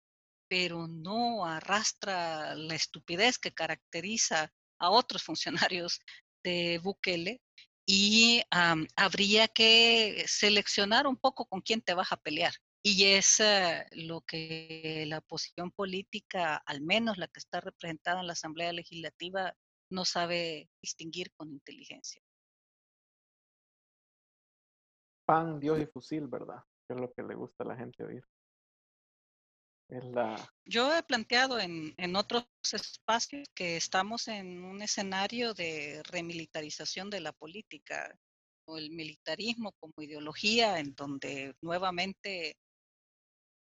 pero no arrastra la estupidez que caracteriza a otros funcionarios de Bukele y habría que seleccionar un poco con quién te vas a pelear. Y es eh, lo que la posición política, al menos la que está representada en la Asamblea Legislativa, no sabe distinguir con inteligencia. Pan, Dios y fusil, ¿verdad? es lo que le gusta a la gente oír. Yo he planteado en, otros espacios que estamos en un escenario de remilitarización de la política o el militarismo como ideología en donde nuevamente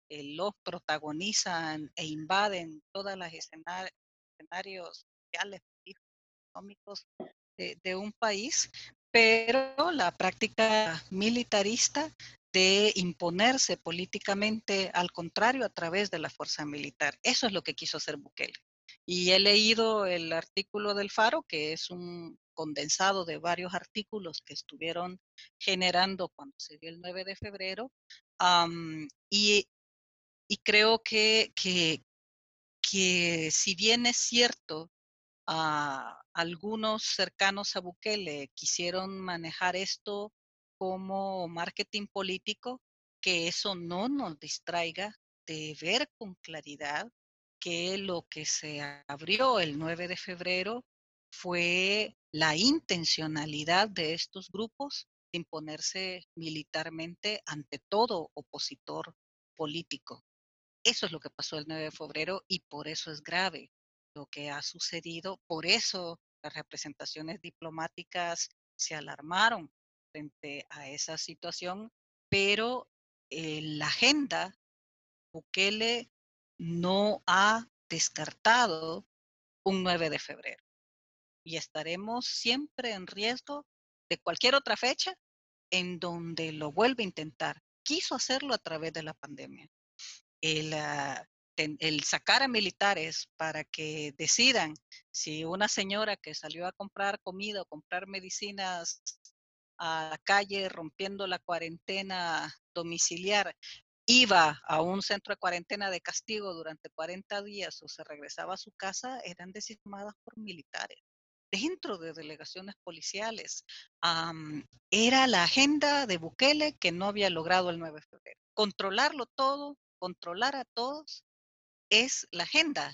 eh, los protagonizan e invaden todos los escenarios sociales, económicos de un país, pero la práctica militarista de imponerse políticamente, al contrario, a través de la fuerza militar. Eso es lo que quiso hacer Bukele. Y he leído el artículo del Faro, que es un condensado de varios artículos que estuvieron generando cuando se dio el 9 de febrero, y, creo que, que, que si bien es cierto, a algunos cercanos a Bukele quisieron manejar esto como marketing político, que eso no nos distraiga de ver con claridad que lo que se abrió el 9 de febrero fue la intencionalidad de estos grupos de imponerse militarmente ante todo opositor político. Eso es lo que pasó el 9 de febrero y por eso es grave lo que ha sucedido. Por eso las representaciones diplomáticas se alarmaron frente a esa situación, pero eh, la agenda Bukele no ha descartado un 9 de febrero y estaremos siempre en riesgo de cualquier otra fecha en donde lo vuelve a intentar. Quiso hacerlo a través de la pandemia. El, ah, el sacar a militares para que decidan si una señora que salió a comprar comida o comprar medicinas a la calle rompiendo la cuarentena domiciliar, iba a un centro de cuarentena de castigo durante 40 días o se regresaba a su casa, eran designadas por militares dentro de delegaciones policiales. era la agenda de Bukele que no había logrado el 9 de febrero. Controlarlo todo, controlar a todos, es la agenda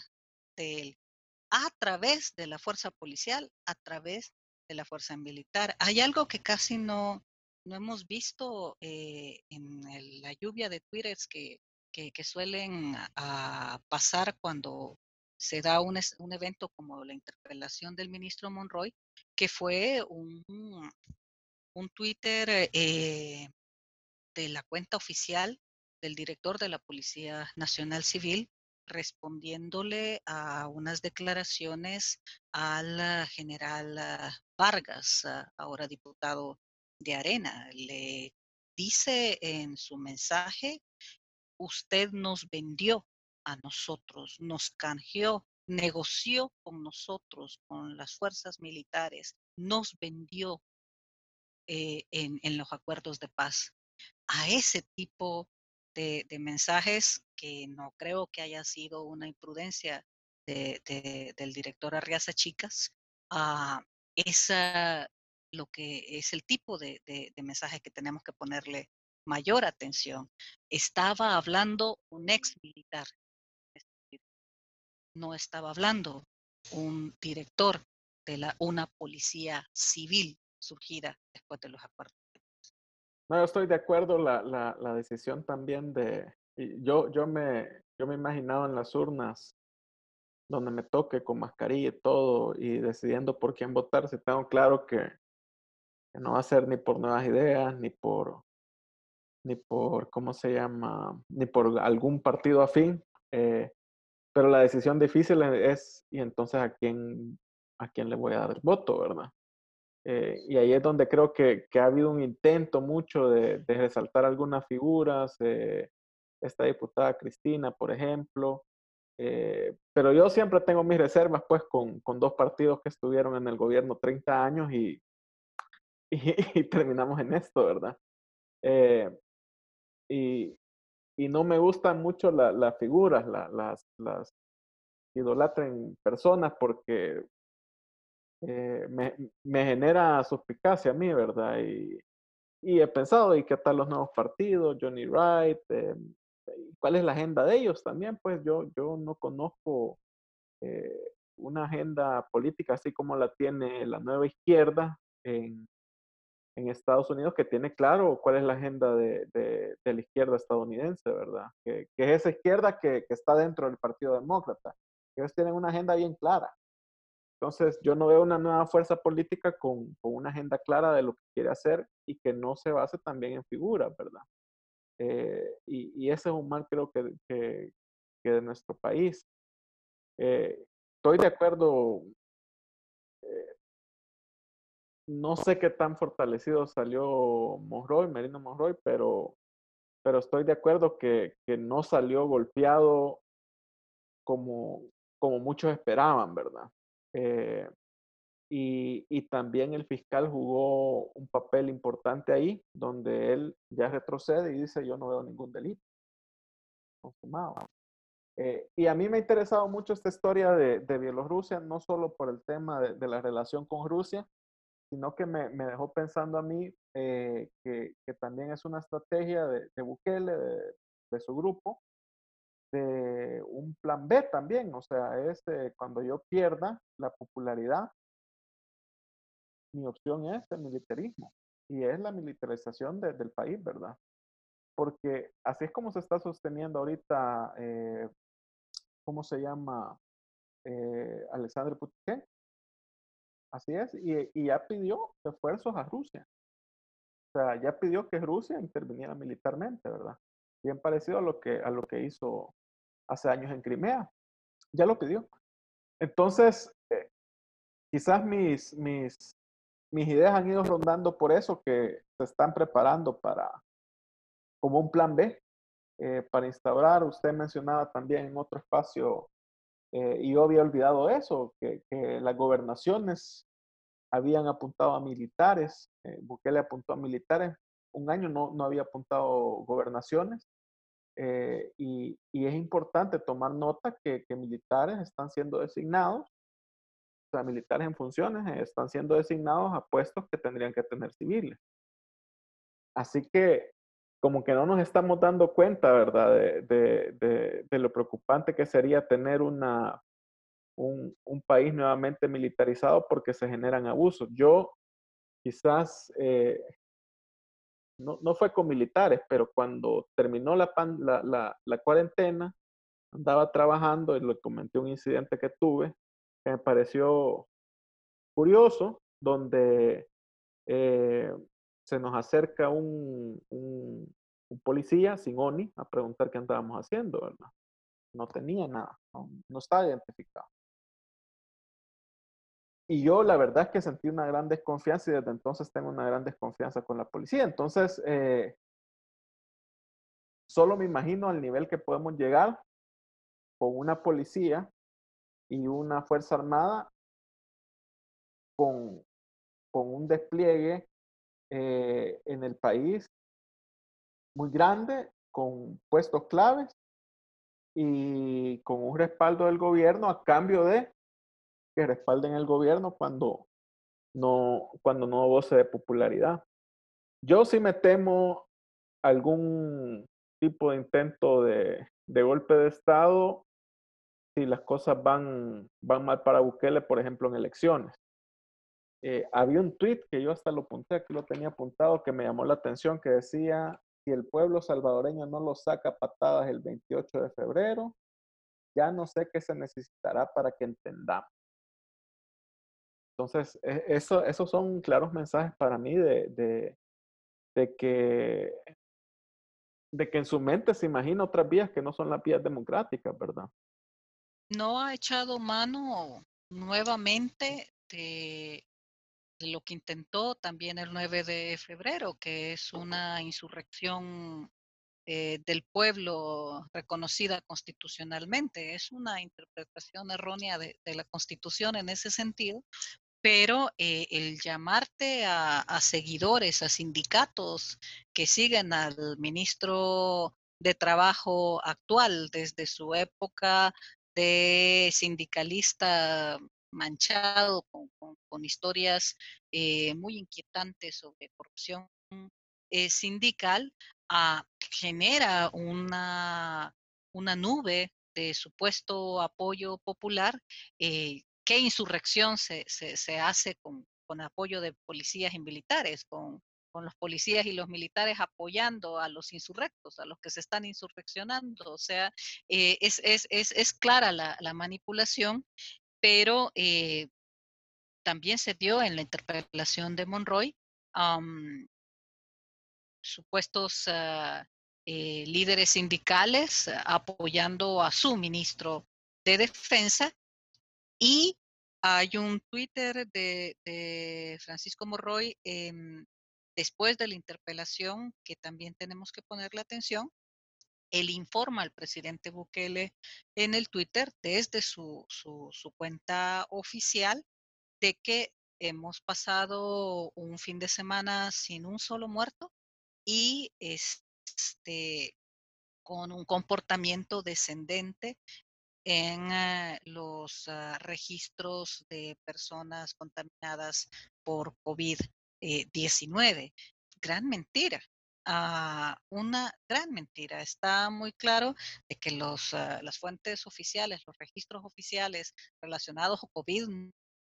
de él a través de la fuerza policial, a través de la fuerza militar. Hay algo que casi no, no hemos visto eh, en la lluvia de tweets que, que, suelen pasar cuando se da un, un, evento como la interpelación del ministro Monroy, que fue un, un Twitter eh, de la cuenta oficial del director de la Policía Nacional Civil respondiéndole a unas declaraciones al general ah, Vargas, ah, ahora diputado de Arena. Le dice en su mensaje, usted nos vendió a nosotros, nos canjeó, negoció con nosotros, con las fuerzas militares, nos vendió eh, en, en los acuerdos de paz. A ese tipo de, mensajes que no creo que haya sido una imprudencia del director Arriaza Chicas, uh, es lo que es el tipo de, de, mensaje que tenemos que ponerle mayor atención. Estaba hablando un ex militar, no estaba hablando un director de la, una policía civil surgida después de los acuerdos no, estoy de acuerdo, la, la, la decisión también de, yo, yo, me, yo me imaginaba en las urnas donde me toque con mascarilla y todo y decidiendo por quién votar, si tengo claro que, no va a ser ni por nuevas ideas, ni por, ni por, ¿cómo se llama? Ni por algún partido afín. Eh, pero la decisión difícil es, y entonces a quién, a quién le voy a dar el voto, ¿verdad? Eh, y ahí es donde creo que, que, ha habido un intento mucho de, de resaltar algunas figuras, eh, esta diputada Cristina, por ejemplo, eh, pero yo siempre tengo mis reservas pues con, con, dos partidos que estuvieron en el gobierno 30 años y, y, terminamos en esto, ¿verdad? y, y, no me gustan mucho las figuras, las, las idolatren personas porque eh, me, me, genera suspicacia a mí, ¿verdad? Y, y, he pensado, ¿y qué tal los nuevos partidos? Johnny Wright, eh, ¿cuál es la agenda de ellos también? Pues yo, yo no conozco eh, una agenda política así como la tiene la nueva izquierda en, en Estados Unidos, que tiene claro cuál es la agenda de, de, de la izquierda estadounidense, ¿verdad? Que, que es esa izquierda que, que está dentro del Partido Demócrata. Ellos tienen una agenda bien clara. Entonces, yo no veo una nueva fuerza política con, con, una agenda clara de lo que quiere hacer y que no se base también en figuras, ¿verdad? Eh, y, ese es un mal, creo que, que, que de nuestro país. Eh, estoy de acuerdo, eh, no sé qué tan fortalecido salió Monroy, Merino Monroy, pero, pero estoy de acuerdo que, que no salió golpeado como, como muchos esperaban, ¿verdad? Y, también el fiscal jugó un papel importante ahí, donde él ya retrocede y dice, yo no veo ningún delito consumado. Eh, y a mí me ha interesado mucho esta historia de, Bielorrusia, no solo por el tema de, la relación con Rusia, sino que me, dejó pensando a mí eh, que, que, también es una estrategia de, de Bukele, de, su grupo, de un plan B también, o sea, es eh, cuando yo pierda la popularidad, mi opción es el militarismo y es la militarización de, del país, ¿verdad? Porque así es como se está sosteniendo ahorita, eh, ¿cómo se llama? Eh, Putin. Así es, y, y ya pidió esfuerzos a Rusia. O sea, ya pidió que Rusia interviniera militarmente, ¿verdad? Bien parecido a lo que, a lo que hizo hace años en Crimea. Ya lo pidió. Entonces, eh, quizás mis, mis, mis ideas han ido rondando por eso, que se están preparando para, como un plan B, eh, para instaurar, usted mencionaba también en otro espacio, eh, y yo había olvidado eso, que, que, las gobernaciones habían apuntado a militares, eh, Bukele apuntó a militares, un año no, no había apuntado gobernaciones, eh, y, y, es importante tomar nota que, que, militares están siendo designados, militares en funciones eh, están siendo designados a puestos que tendrían que tener civiles. Así que como que no nos estamos dando cuenta, ¿verdad?, de, lo preocupante que sería tener una, un, país nuevamente militarizado porque se generan abusos. Yo quizás eh, no, no fue con militares, pero cuando terminó la, la, la, cuarentena, andaba trabajando y le comenté un incidente que tuve que me pareció curioso, donde eh, se nos acerca un, policía sin ONI a preguntar qué andábamos haciendo, ¿verdad? No tenía nada, no, estaba identificado. Y yo la verdad es que sentí una gran desconfianza y desde entonces tengo una gran desconfianza con la policía. Entonces, eh, solo me imagino al nivel que podemos llegar con una policía y una fuerza armada con, con un despliegue eh, en el país muy grande, con puestos claves y con un respaldo del gobierno a cambio de que respalden el gobierno cuando no, cuando no goce de popularidad. Yo sí me temo algún tipo de intento de, de golpe de Estado si las cosas van, van mal para Bukele, por ejemplo, en elecciones. Eh, había un tweet que yo hasta lo apunté, aquí lo tenía apuntado, que me llamó la atención, que decía, si el pueblo salvadoreño no lo saca patadas el 28 de febrero, ya no sé qué se necesitará para que entendamos. Entonces, e, eso, esos son claros mensajes para mí de, de, que, de que en su mente se imagina otras vías que no son las vías democráticas, ¿verdad? No ha echado mano nuevamente de, lo que intentó también el 9 de febrero, que es una insurrección eh, del pueblo reconocida constitucionalmente. Es una interpretación errónea de, la constitución en ese sentido, pero eh, el llamarte a, a, seguidores, a sindicatos que siguen al ministro de Trabajo actual desde su época de sindicalista manchado con, historias eh, muy inquietantes sobre corrupción eh, sindical, ah, genera una, una nube de supuesto apoyo popular. Eh, ¿Qué insurrección se, se, hace con, con, apoyo de policías y militares, con, con los policías y los militares apoyando a los insurrectos, a los que se están insurreccionando. O sea, eh, es, es, es, es, clara la, la manipulación, pero eh, también se dio en la interpelación de Monroy supuestos eh, líderes sindicales apoyando a su ministro de defensa y hay un Twitter de, Francisco Monroy después de la interpelación, que también tenemos que ponerle atención, él informa al presidente Bukele en el Twitter desde su, cuenta oficial de que hemos pasado un fin de semana sin un solo muerto y este, con un comportamiento descendente en eh, los ah, registros de personas contaminadas por COVID 19. Eh, gran mentira. Ah, una gran mentira. Está muy claro de que los, ah, las fuentes oficiales, los registros oficiales relacionados con COVID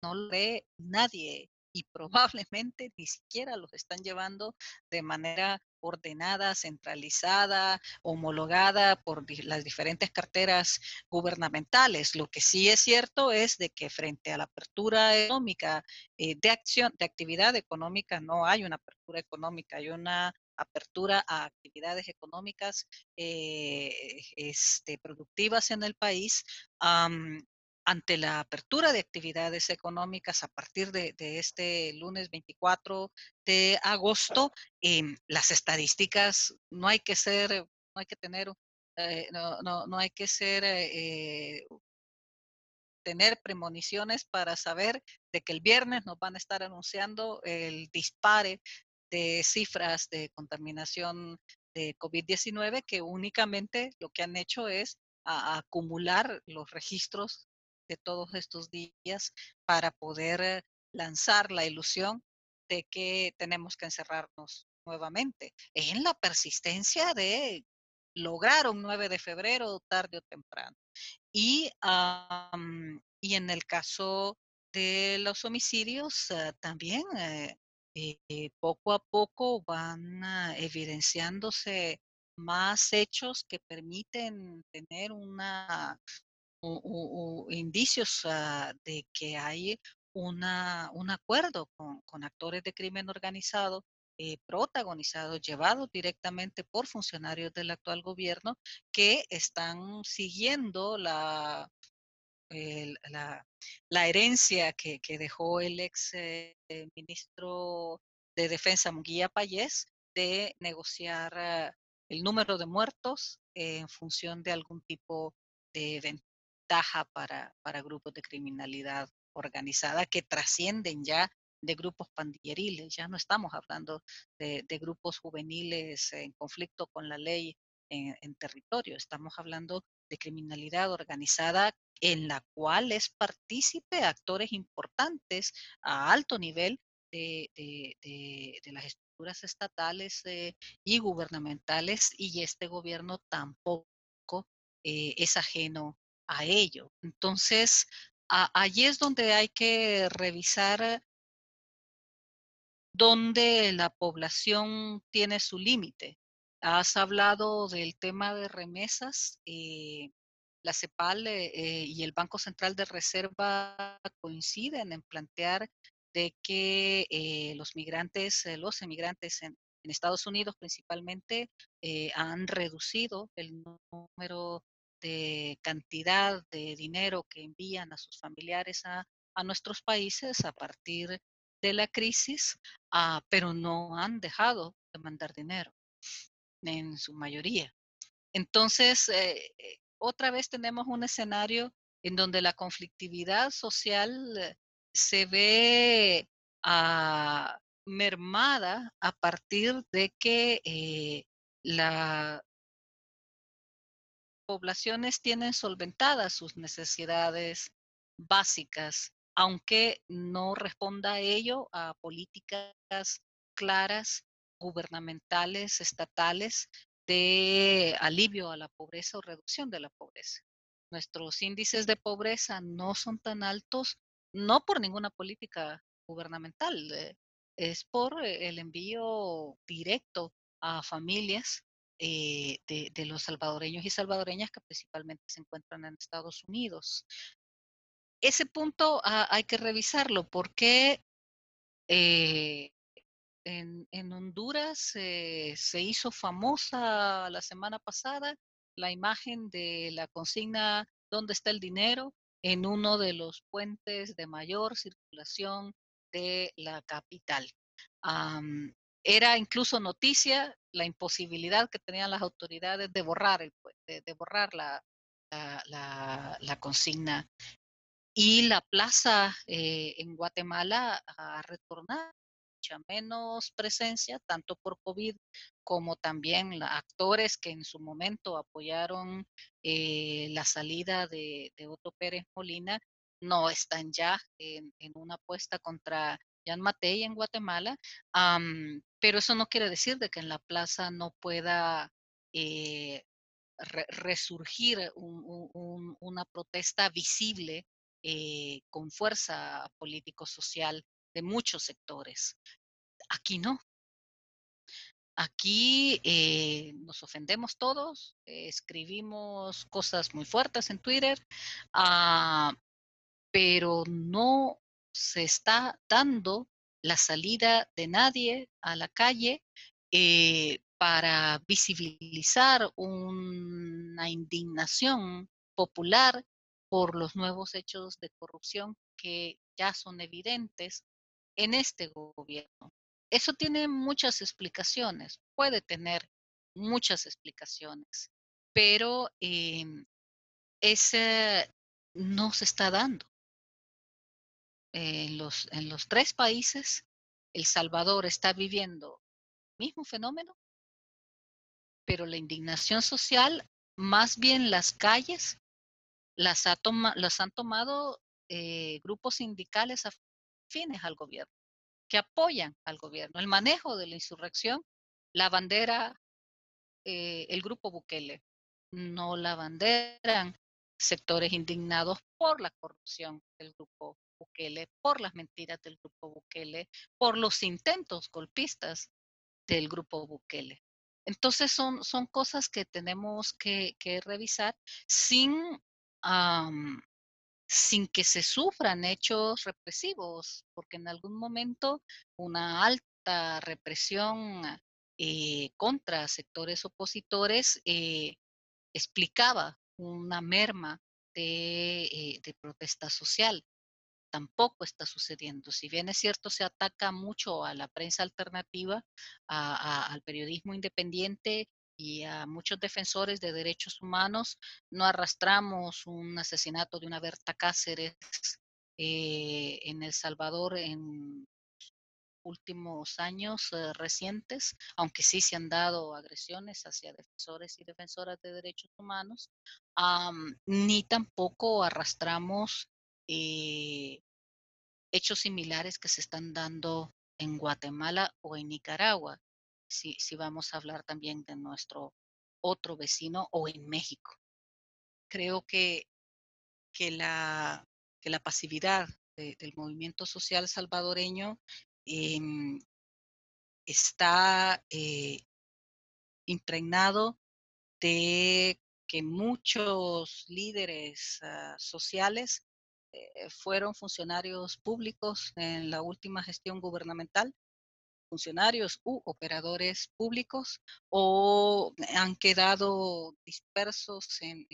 no lo ve nadie y probablemente ni siquiera los están llevando de manera ordenada, centralizada, homologada por las diferentes carteras gubernamentales. Lo que sí es cierto es de que frente a la apertura económica eh, de acción, de actividad económica, no hay una apertura económica, hay una apertura a actividades económicas eh, este, productivas en el país ante la apertura de actividades económicas a partir de, este lunes 24 de agosto, em, las estadísticas no hay que ser, no hay que tener, eh, no, hay que ser, eh, tener premoniciones para saber de que el viernes nos van a estar anunciando el dispare de cifras de contaminación de COVID-19 que únicamente lo que han hecho es acumular los registros todos estos días para poder lanzar la ilusión de que tenemos que encerrarnos nuevamente. En la persistencia de lograr un 9 de febrero tarde o temprano. Y, y en el caso de los homicidios, ah, también eh, eh, poco a poco van ah, evidenciándose más hechos que permiten tener una indicios ah, de que hay una, un acuerdo con, actores de crimen organizado eh, protagonizados, llevados directamente por funcionarios del actual gobierno que están siguiendo la, herencia que, dejó el ex eh, ministro de Defensa, Munguía Payés, de negociar eh, el número de muertos en función de algún tipo de para grupos de criminalidad organizada que trascienden ya de grupos pandilleriles, ya no estamos hablando de, grupos juveniles en conflicto con la ley en, territorio, estamos hablando de criminalidad organizada en la cual es partícipe actores importantes a alto nivel de, las estructuras estatales eh, y gubernamentales y este gobierno tampoco eh, es ajeno a ello. Entonces, allí es donde hay que revisar dónde la población tiene su límite. Has hablado del tema de remesas. Eh, la CEPAL eh, eh, y el Banco Central de Reserva coinciden en plantear de que los migrantes, los emigrantes en, Estados Unidos principalmente, han reducido el número de cantidad de dinero que envían a sus familiares a, a nuestros países a partir de la crisis, ah, pero no han dejado de mandar dinero en su mayoría. Entonces, eh, eh, otra vez tenemos un escenario en donde la conflictividad social eh, se ve ah, mermada a partir de que las poblaciones tienen solventadas sus necesidades básicas aunque no responda a ello a políticas claras, gubernamentales, estatales, de alivio a la pobreza o reducción de la pobreza. Nuestros índices de pobreza no son tan altos, no por ninguna política gubernamental, eh, es por el envío directo a familias eh, de, los salvadoreños y salvadoreñas que principalmente se encuentran en Estados Unidos ese punto hay que revisarlo porque eh, en, Honduras eh, se hizo famosa la semana pasada la imagen de la consigna ¿Dónde está el dinero? en uno de los puentes de mayor circulación de la capital. Era incluso noticia la imposibilidad que tenían las autoridades de borrar, el, de, borrar la, la, consigna. Y la plaza eh, en Guatemala ha retornado mucha menos presencia, tanto por COVID como también actores que en su momento apoyaron eh, la salida de, Otto Pérez Molina, no están ya en, una apuesta contra Jan Matei en Guatemala, pero eso no quiere decir de que en la plaza no pueda eh, resurgir una protesta visible eh, con fuerza político-social de muchos sectores. Aquí no. Aquí eh, nos ofendemos todos, escribimos cosas muy fuertes en Twitter, ah, pero no se está dando la salida de nadie a la calle eh, para visibilizar una indignación popular por los nuevos hechos de corrupción que ya son evidentes en este gobierno. Eso tiene muchas explicaciones, puede tener muchas explicaciones, pero em, ese no se está dando. En los, en los tres países, El Salvador está viviendo el mismo fenómeno, pero la indignación social, más bien las calles, las, ha las han tomado eh, grupos sindicales afines al gobierno, que apoyan al gobierno. El manejo de la insurrección, la bandera, eh, el grupo Bukele, no la banderan sectores indignados por la corrupción del grupo Bukele, por las mentiras del grupo Bukele, por los intentos golpistas del grupo Bukele. Entonces son, son cosas que tenemos que, que revisar sin sin que se sufran hechos represivos, porque en algún momento una alta represión eh, contra sectores opositores eh, explicaba una merma de, de protesta social tampoco está sucediendo. Si bien es cierto, se ataca mucho a la prensa alternativa, al periodismo independiente y a muchos defensores de derechos humanos, no arrastramos un asesinato de una Berta Cáceres eh, en El Salvador en últimos años eh, recientes, aunque sí se han dado agresiones hacia defensores y defensoras de derechos humanos, ni tampoco arrastramos eh, hechos similares que se están dando en Guatemala o en Nicaragua, si, si vamos a hablar también de nuestro otro vecino o en México. Creo que, que, la, que la pasividad del movimiento social salvadoreño em, está eh, impregnado de que muchos líderes ah, sociales fueron funcionarios públicos en la última gestión gubernamental, funcionarios u operadores públicos, o han quedado dispersos en,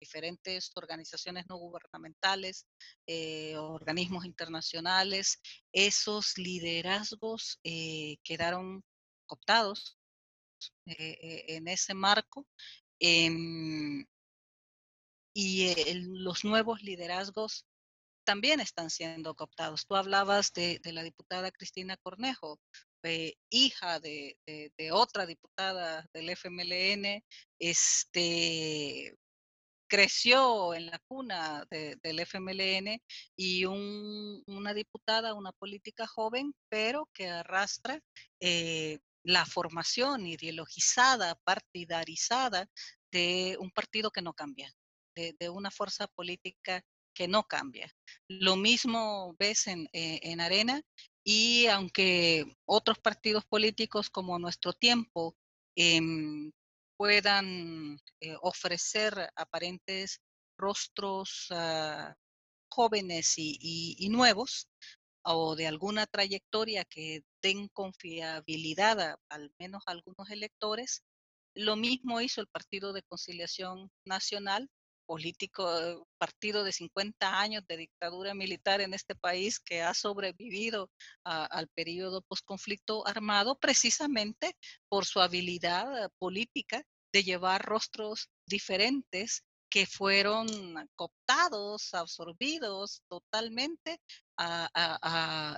diferentes organizaciones no gubernamentales, eh, organismos internacionales. Esos liderazgos eh, quedaron cooptados en ese marco. Y los nuevos liderazgos también están siendo cooptados. Tú hablabas de, la diputada Cristina Cornejo, eh, hija de, otra diputada del FMLN, este, creció en la cuna del FMLN y una diputada, una política joven, pero que arrastra eh, la formación ideologizada, partidarizada de un partido que no cambia, de, una fuerza política que no cambia. Lo mismo ves en, eh, en Arena y aunque otros partidos políticos como Nuestro Tiempo em, puedan eh, ofrecer aparentes rostros ah, jóvenes y, nuevos o de alguna trayectoria que den confiabilidad a, al menos a algunos electores, lo mismo hizo el Partido de Conciliación Nacional político, partido de 50 años de dictadura militar en este país que ha sobrevivido al periodo postconflicto armado precisamente por su habilidad política de llevar rostros diferentes que fueron cooptados, absorbidos totalmente,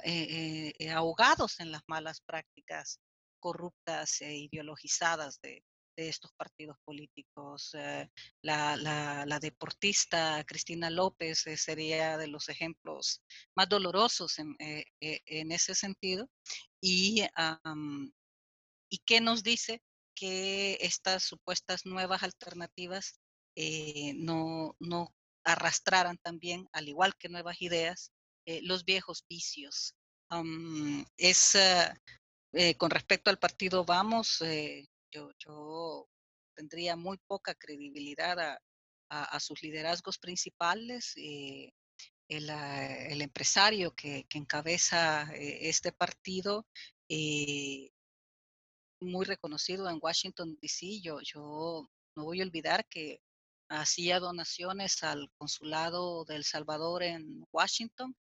eh, eh, ahogados en las malas prácticas corruptas e ideologizadas de, estos partidos políticos. Eh, la, deportista Cristina López eh, sería de los ejemplos más dolorosos en, eh, ese sentido. Y, ¿Y qué nos dice? Que estas supuestas nuevas alternativas no, no arrastraran también, al igual que nuevas ideas, los viejos vicios. es con respecto al partido Vamos, yo, tendría muy poca credibilidad a, sus liderazgos principales. Eh, ah, el, empresario que, encabeza eh, este partido, eh, muy reconocido en Washington, D.C., yo, yo no voy a olvidar que hacía donaciones al consulado de El Salvador en Washington,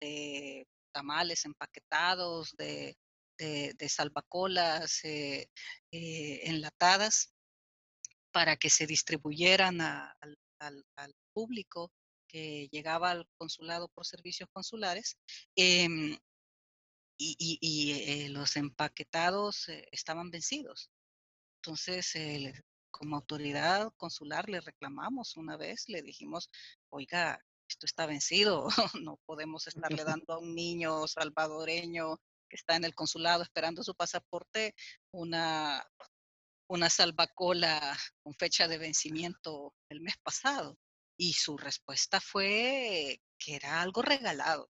de tamales empaquetados, de de, salvacolas eh, eh, enlatadas para que se distribuyeran al, público que llegaba al consulado por servicios consulares. Em, y, eh, los empaquetados estaban vencidos. Entonces, como autoridad consular le reclamamos una vez, le dijimos, oiga, esto está vencido, no podemos estarle dando a un niño salvadoreño que está en el consulado esperando su pasaporte una, una salvacola con fecha de vencimiento el mes pasado. Y su respuesta fue que era algo regalado.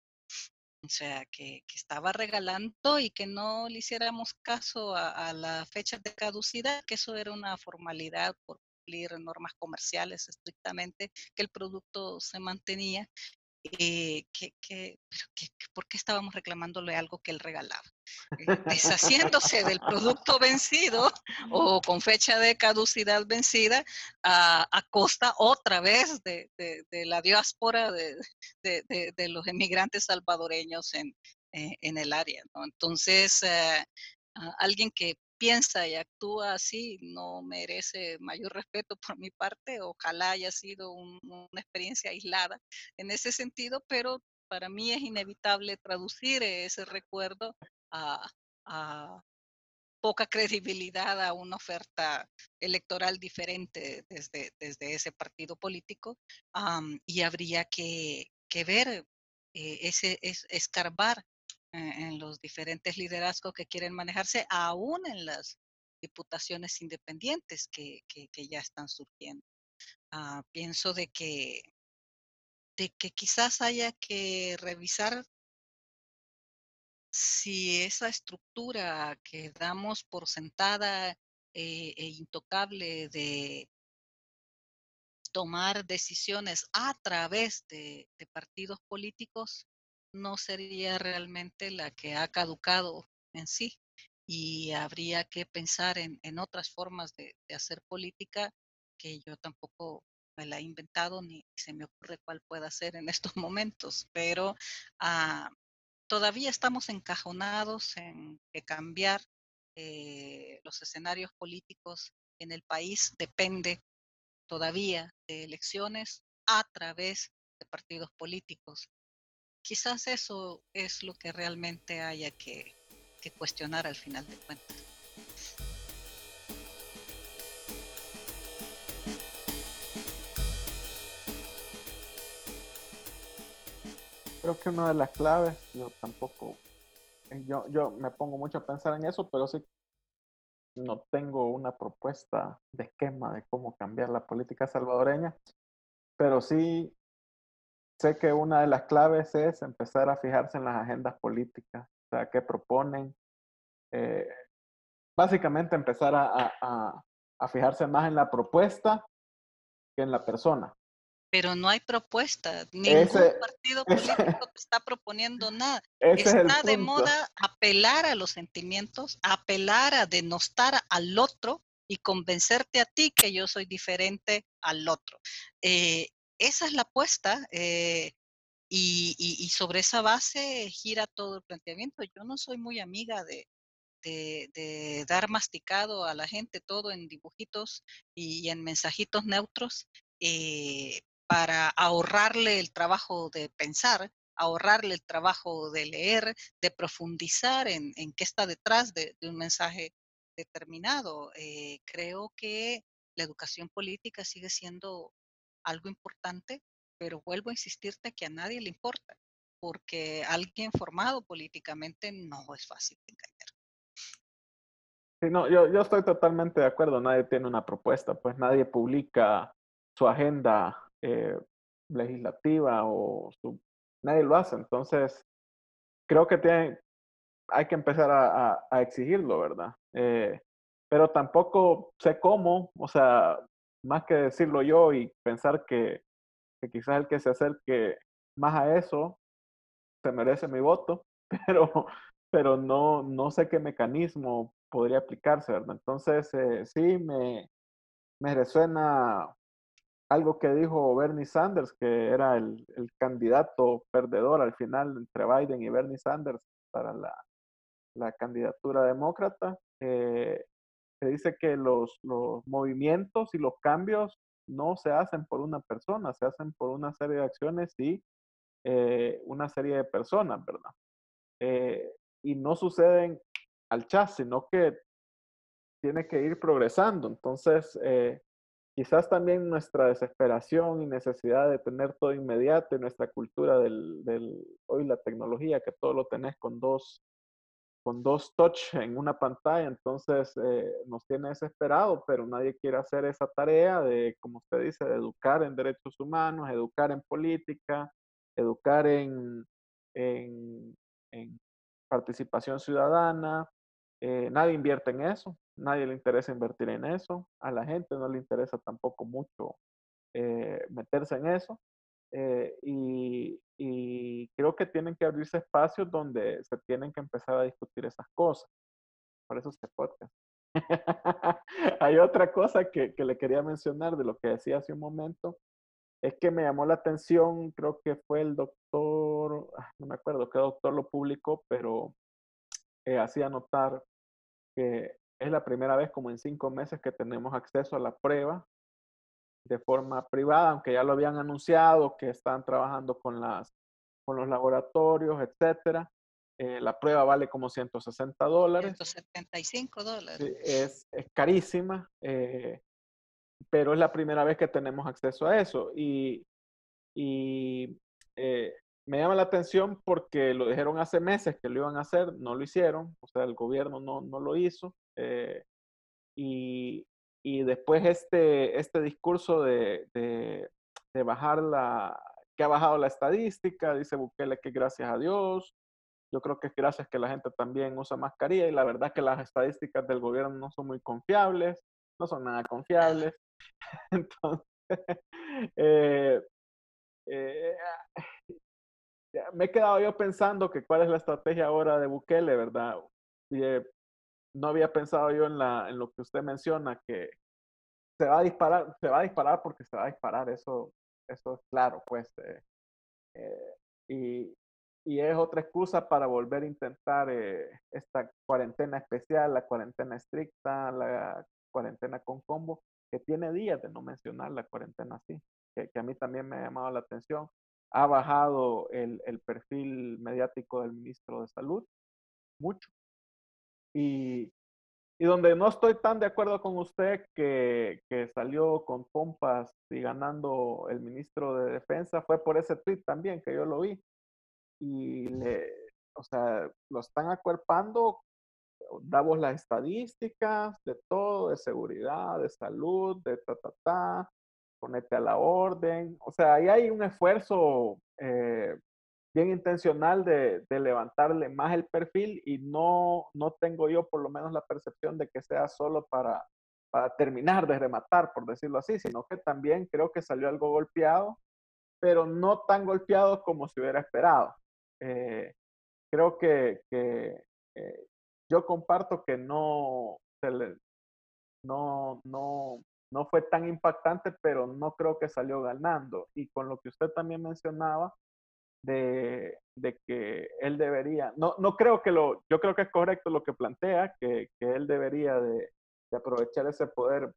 O sea, que, estaba regalando y que no le hiciéramos caso a, la fecha de caducidad, que eso era una formalidad por cumplir normas comerciales estrictamente, que el producto se mantenía eh, que, que, ¿por qué estábamos reclamándole algo que él regalaba? eh, deshaciéndose del producto vencido o con fecha de caducidad vencida a, costa otra vez de, la diáspora de, los emigrantes salvadoreños en, eh, el área. Entonces, alguien que piensa y actúa así no merece mayor respeto por mi parte. Ojalá haya sido una experiencia aislada en ese sentido, pero para mí es inevitable traducir ese recuerdo a, poca credibilidad a una oferta electoral diferente desde, desde ese partido político y habría que, ver, eh, ese, es, escarbar en los diferentes liderazgos que quieren manejarse, aún en las diputaciones independientes que, ya están surgiendo. Ah, pienso de que, de que quizás haya que revisar si esa estructura que damos por sentada eh, e intocable de tomar decisiones a través de partidos políticos no sería realmente la que ha caducado en sí y habría que pensar en, otras formas de, hacer política que yo tampoco me la he inventado ni se me ocurre cuál pueda ser en estos momentos, pero ah, todavía estamos encajonados en que cambiar eh, los escenarios políticos en el país depende todavía de elecciones a través de partidos políticos quizás eso es lo que realmente haya que, cuestionar al final de cuentas. Creo que una de las claves, yo tampoco, eh, yo, yo me pongo mucho a pensar en eso, pero sí no tengo una propuesta de esquema de cómo cambiar la política salvadoreña, pero sí sé que una de las claves es empezar a fijarse en las agendas políticas, o sea, qué proponen. Eh, básicamente empezar a, fijarse más en la propuesta que en la persona. Pero no hay propuesta, ningún partido político está proponiendo nada. está de moda apelar a los sentimientos, apelar a denostar al otro y convencerte a ti que yo soy diferente al otro. Eh, esa es la apuesta eh, y, sobre esa base gira todo el planteamiento. Yo no soy muy amiga de, dar masticado a la gente todo en dibujitos y, en mensajitos neutros eh, para ahorrarle el trabajo de pensar, ahorrarle el trabajo de leer, de profundizar en, qué está detrás de, un mensaje determinado. Eh, creo que la educación política sigue siendo algo importante, pero vuelvo a insistirte que a nadie le importa, porque alguien formado políticamente no es fácil de engañar. Sí, no, yo, yo estoy totalmente de acuerdo, nadie tiene una propuesta, pues nadie publica su agenda eh, legislativa o su, nadie lo hace, entonces creo que tiene, hay que empezar a, a, exigirlo, ¿verdad? Eh, pero tampoco sé cómo, o sea, más que decirlo yo y pensar que, quizás el que se acerque más a eso se merece mi voto, pero, pero no, no sé qué mecanismo podría aplicarse, ¿verdad? Entonces, eh, sí, me, me resuena algo que dijo Bernie Sanders, que era el, candidato perdedor al final entre Biden y Bernie Sanders para la, la candidatura demócrata. Eh, se dice que los, los movimientos y los cambios no se hacen por una persona, se hacen por una serie de acciones y eh, una serie de personas, ¿verdad? Eh, y no suceden al chat, sino que tiene que ir progresando. Entonces, eh, quizás también nuestra desesperación y necesidad de tener todo inmediato y nuestra cultura del, del, hoy la tecnología, que todo lo tenés con dos con dos touch en una pantalla, entonces eh, nos tiene desesperado, pero nadie quiere hacer esa tarea de, como usted dice, de educar en derechos humanos, educar en política, educar en, en, participación ciudadana. Eh, nadie invierte en eso, nadie le interesa invertir en eso, a la gente no le interesa tampoco mucho eh, meterse en eso. Eh, y, creo que tienen que abrirse espacios donde se tienen que empezar a discutir esas cosas. Por eso este podcast. Hay otra cosa que, que, le quería mencionar de lo que decía hace un momento, es que me llamó la atención, creo que fue el doctor, ah, no me acuerdo qué doctor lo publicó, pero eh, hacía notar que es la primera vez como en cinco meses que tenemos acceso a la prueba de forma privada, aunque ya lo habían anunciado, que están trabajando con, las, con los laboratorios, etcétera. Eh, la prueba vale como 160 dólares. 175 dólares. es, es, carísima, eh, pero es la primera vez que tenemos acceso a eso. Y, y eh, me llama la atención porque lo dijeron hace meses que lo iban a hacer, no lo hicieron, o sea, el gobierno no, no lo hizo. y, y después este, este discurso de, de, bajar la, que ha bajado la estadística, dice Bukele que gracias a Dios, yo creo que es gracias que la gente también usa mascarilla y la verdad que las estadísticas del gobierno no son muy confiables, no son nada confiables. Entonces, eh, eh, me he quedado yo pensando que cuál es la estrategia ahora de Bukele, ¿verdad? No había pensado yo en, la, lo que usted menciona, que se va a disparar, se va a disparar porque se va a disparar, eso, eso es claro, pues. Eh, eh, y, es otra excusa para volver a intentar eh, esta cuarentena especial, la cuarentena estricta, la cuarentena con combo, que tiene días de no mencionar la cuarentena así, que, que a mí también me ha llamado la atención. Ha bajado el, el perfil mediático del ministro de Salud mucho y, y donde no estoy tan de acuerdo con usted que, que, salió con pompas y ganando el ministro de Defensa fue por ese tweet también que yo lo vi. Y le, o sea, lo están acuerpando, damos las estadísticas de todo, de seguridad, de salud, de ta, ta, ta, ponete a la orden. O sea, ahí hay un esfuerzo eh, bien intencional de, levantarle más el perfil y no, no tengo yo por lo menos la percepción de que sea solo para, para terminar de rematar, por decirlo así, sino que también creo que salió algo golpeado, pero no tan golpeado como se hubiera esperado. Eh, creo que, eh, yo comparto que no, no, no, no fue tan impactante, pero no creo que salió ganando. Y con lo que usted también mencionaba, de, de, que él debería, no, no creo que lo, yo creo que es correcto lo que plantea, que, que él debería de, de, aprovechar ese poder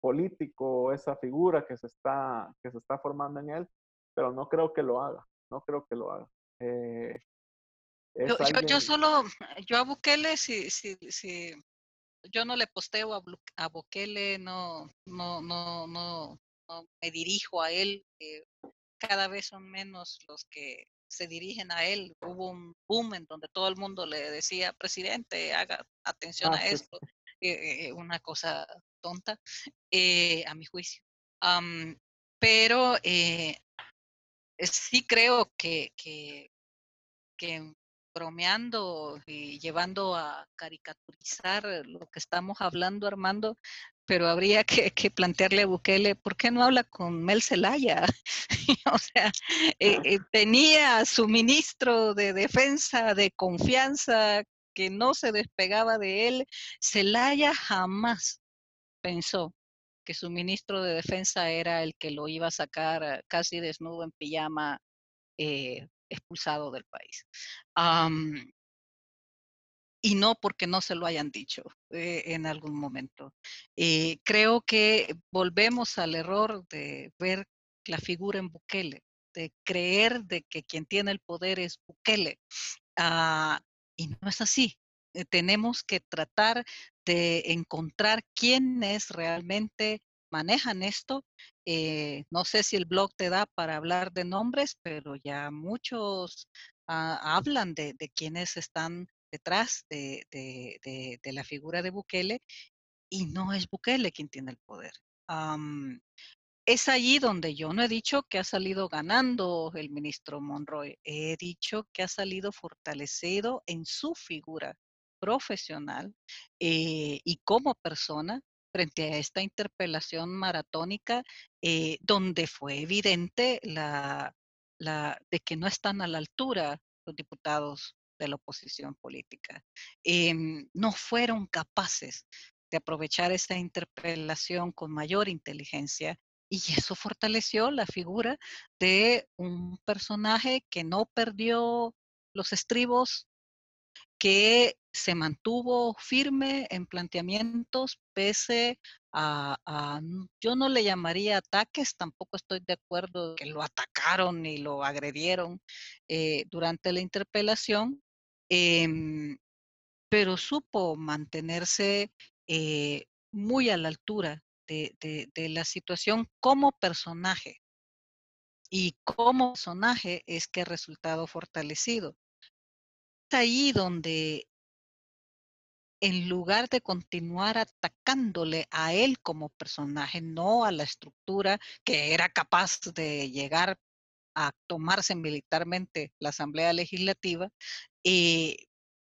político, esa figura que se, está, que se está formando en él, pero no creo que lo haga, no creo que lo haga. Eh, yo, yo, yo, solo, yo a Bukele, si, si, si yo no le posteo a, a Bukele, no, no, no, no, no me dirijo a él, eh, cada vez son menos los que se dirigen a él. Hubo un boom en donde todo el mundo le decía, presidente, haga atención ah, a esto. Eh, eh, una cosa tonta, eh, a mi juicio. pero sí creo que, que, que bromeando y llevando a caricaturizar lo que estamos hablando, Armando, pero habría que, plantearle a Bukele, ¿por qué no habla con Mel Zelaya? o sea, eh, eh, tenía su ministro de defensa de confianza que no se despegaba de él. Zelaya jamás pensó que su ministro de defensa era el que lo iba a sacar casi desnudo en pijama, eh, expulsado del país y no porque no se lo hayan dicho eh, en algún momento. Eh, creo que volvemos al error de ver la figura en Bukele, de creer de que quien tiene el poder es Bukele. Ah, y no es así. Eh, tenemos que tratar de encontrar quiénes realmente manejan esto. no sé si el blog te da para hablar de nombres, pero ya muchos ah, hablan de, de quienes están detrás de, la figura de Bukele y no es Bukele quien tiene el poder. es allí donde yo no he dicho que ha salido ganando el ministro Monroy, he dicho que ha salido fortalecido en su figura profesional eh, y como persona frente a esta interpelación maratónica, eh, donde fue evidente la, la, de que no están a la altura los diputados de la oposición política. Em, no fueron capaces de aprovechar esta interpelación con mayor inteligencia y eso fortaleció la figura de un personaje que no perdió los estribos, que se mantuvo firme en planteamientos pese a, yo no le llamaría ataques, tampoco estoy de acuerdo que lo atacaron y lo agredieron eh, durante la interpelación, em, pero supo mantenerse eh, muy a la altura de, la situación como personaje. Y como personaje es que ha resultado fortalecido. Es ahí donde en lugar de continuar atacándole a él como personaje, no a la estructura que era capaz de llegar a tomarse militarmente la Asamblea Legislativa, eh,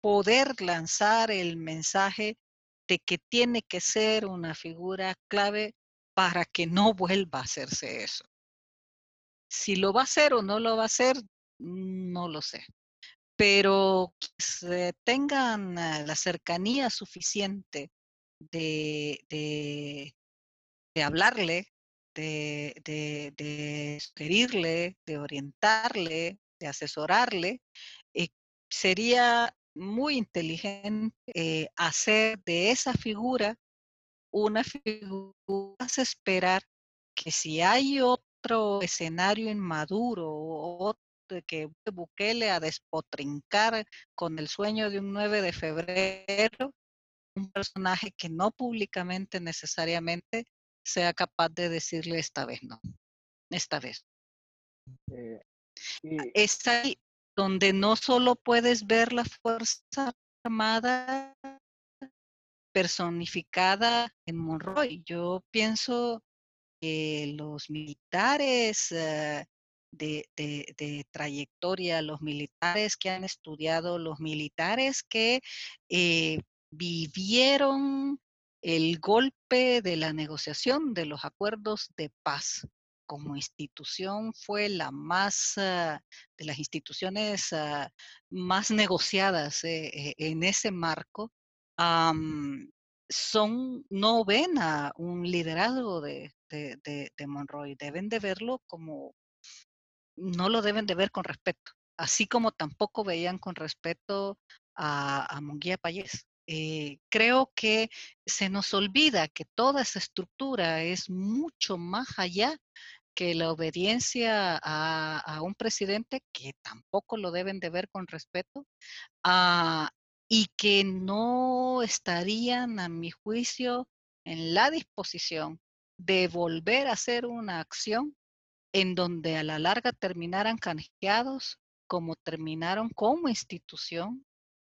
poder lanzar el mensaje de que tiene que ser una figura clave para que no vuelva a hacerse eso. Si lo va a hacer o no lo va a hacer, no lo sé pero que tengan eh, la cercanía suficiente de, de, hablarle, de, de, sugerirle, de orientarle, de asesorarle, sería muy inteligente eh, hacer de esa figura una figura, esperar que si hay otro escenario inmaduro o que Bukele a despotrincar con el sueño de un 9 de febrero, un personaje que no públicamente necesariamente sea capaz de decirle esta vez no, esta vez. Eh, Es ahí donde no solo puedes ver la Fuerza Armada personificada en Monroy, yo pienso que los militares eh, de, trayectoria, los militares que han estudiado, los militares que eh, vivieron el golpe de la negociación de los acuerdos de paz como institución fue la más ah, de las instituciones ah, más negociadas eh, en ese marco son no ven a un liderazgo de, de, de Monroy deben de verlo como no lo deben de ver con respeto, así como tampoco veían con respeto a, a Munguía Payés. Eh, creo que se nos olvida que toda esa estructura es mucho más allá que la obediencia a, un presidente, que tampoco lo deben de ver con respeto, ah, y que no estarían, a mi juicio, en la disposición de volver a hacer una acción en donde a la larga terminaran canjeados como terminaron como institución